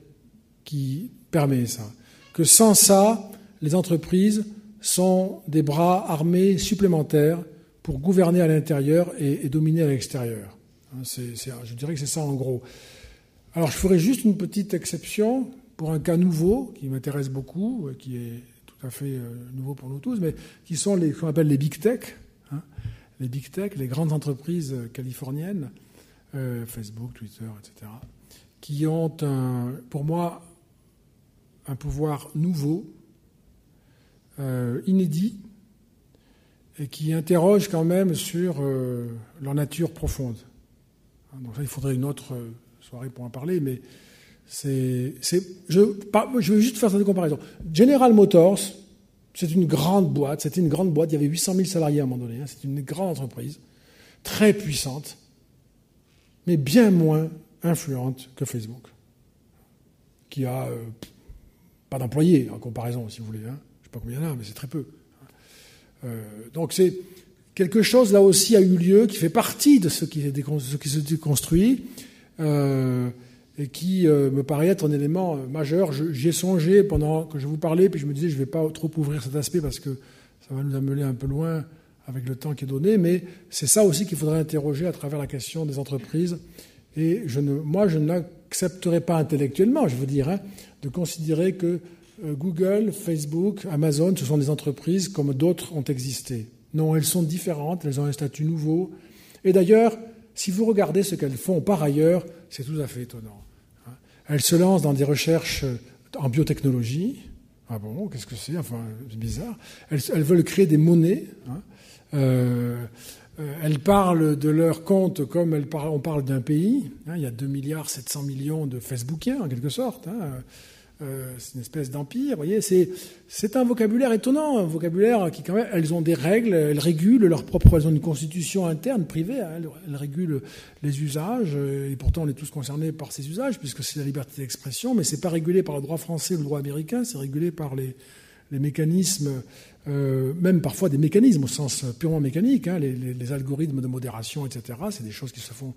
qui permet ça. Que sans ça, les entreprises sont des bras armés supplémentaires pour gouverner à l'intérieur et, dominer à l'extérieur. Hein, je dirais que c'est ça en gros. Alors je ferai juste une petite exception pour un cas nouveau qui m'intéresse beaucoup, qui est tout à fait euh, nouveau pour nous tous, mais qui sont les, qu'on appelle les big tech, hein. les big tech, les grandes entreprises californiennes, euh, Facebook, Twitter, etc., qui ont, un, pour moi, un pouvoir nouveau, euh, inédit, et qui interroge quand même sur leur nature profonde. Hein, donc ça, il faudrait une autre soirée pour en parler, mais je, je vais juste faire cette comparaison. General Motors, c'est une grande boîte. C'était une grande boîte. Il y avait 800 000 salariés à un moment donné. Hein. C'est une grande entreprise, très puissante, mais bien moins influente que Facebook, qui a euh, pas d'employés en comparaison, si vous voulez. Hein. Je ne sais pas combien il y en a, mais c'est très peu. Euh, donc c'est quelque chose là aussi a eu lieu qui fait partie de ce qui, ce qui se déconstruit. Euh, et qui euh, me paraît être un élément euh, majeur. J'y ai songé pendant que je vous parlais, puis je me disais je ne vais pas trop ouvrir cet aspect parce que ça va nous amener un peu loin avec le temps qui est donné, mais c'est ça aussi qu'il faudrait interroger à travers la question des entreprises. Et je ne, moi, je n'accepterai pas intellectuellement, je veux dire, hein, de considérer que euh, Google, Facebook, Amazon, ce sont des entreprises comme d'autres ont existé. Non, elles sont différentes, elles ont un statut nouveau. Et d'ailleurs, si vous regardez ce qu'elles font par ailleurs, c'est tout à fait étonnant. Hein. Elles se lancent dans des recherches euh, en biotechnologie. Ah bon, qu'est-ce que c'est? Enfin, c'est bizarre. Elles, veulent créer des monnaies. Hein. Euh, euh, elles parlent de leur compte comme on parle d'un pays. Hein. Il y a 2 milliards 700 millions de Facebookiens, en quelque sorte. Euh, c'est une espèce d'empire. Voyez, c'est, un vocabulaire étonnant, un vocabulaire qui, quand même, elles ont des règles, elles régulent leur propre, elles ont une constitution interne, privée, hein, elles, régulent les usages, et pourtant on est tous concernés par ces usages, puisque c'est la liberté d'expression, mais c'est pas régulé par le droit français ou le droit américain, c'est régulé par les, les mécanismes, euh, même parfois des mécanismes au sens purement mécanique, hein, les, algorithmes de modération, etc. C'est des choses qui se font,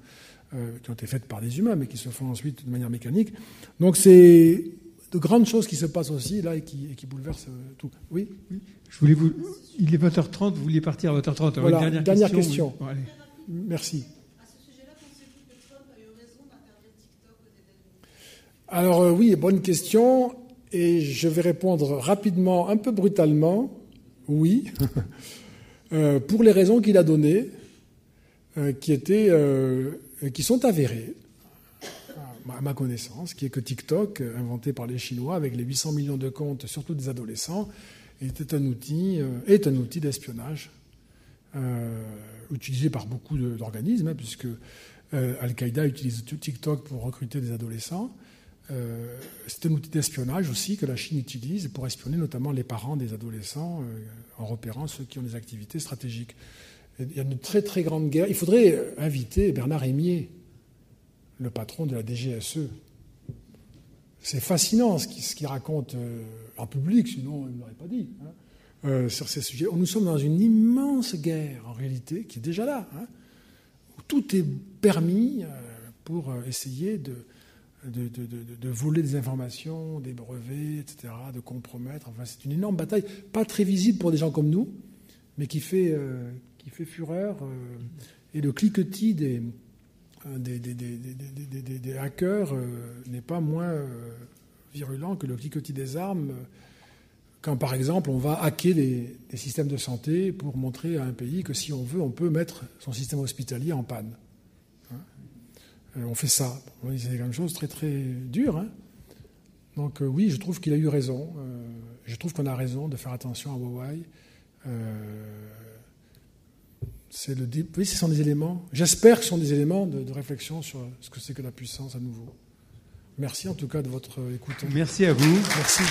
euh, qui ont été faites par des humains, mais qui se font ensuite de manière mécanique. Donc c'est de grandes choses qui se passent aussi là et qui, bouleversent euh, tout. Oui, Je voulais vous. Il est 20h30, vous vouliez partir à 20h30. Voilà, dernière, question. Merci. À ce sujet-là, pensez-vous que Trump a eu raison d'interdire TikTok aux États-Unis? Alors euh, oui, bonne question. Et je vais répondre rapidement, un peu brutalement, oui, *laughs* Euh, pour les raisons qu'il a données, euh, qui, étaient, euh, qui sont avérées, à ma connaissance, qui est que TikTok, euh, inventé par les Chinois avec les 800 millions de comptes, surtout des adolescents, euh, est un outil d'espionnage euh, utilisé par beaucoup d'organismes, hein, puisque Al-Qaïda utilise TikTok pour recruter des adolescents. C'est un outil d'espionnage aussi que la Chine utilise pour espionner notamment les parents des adolescents en repérant ceux qui ont des activités stratégiques. Il y a une très très grande guerre. Il faudrait inviter Bernard Émier, le patron de la DGSE. C'est fascinant ce qu'il raconte euh, en public, sinon il ne l'aurait pas dit, hein, euh, sur ces sujets. Nous sommes dans une immense guerre, en réalité, qui est déjà là, hein, tout est permis euh, pour essayer de, voler des informations, des brevets, etc., de compromettre. Enfin, c'est une énorme bataille, pas très visible pour des gens comme nous, mais qui fait, qui fait fureur. et le cliquetis des, des, hackers euh, n'est pas moins euh, virulent que le cliquetis des armes. euh, Quand, par exemple, on va hacker des, systèmes de santé pour montrer à un pays que si on veut, on peut mettre son système hospitalier en panne. Hein on fait ça. C'est quelque chose de très très dur. hein. Donc oui, je trouve qu'il a eu raison. Je trouve qu'on a raison de faire attention à Huawei. C'est le oui, ce sont des éléments. J'espère que ce sont des éléments de, de réflexion sur ce que c'est que la puissance à nouveau. Merci en tout cas de votre écoute. Merci à vous. Merci.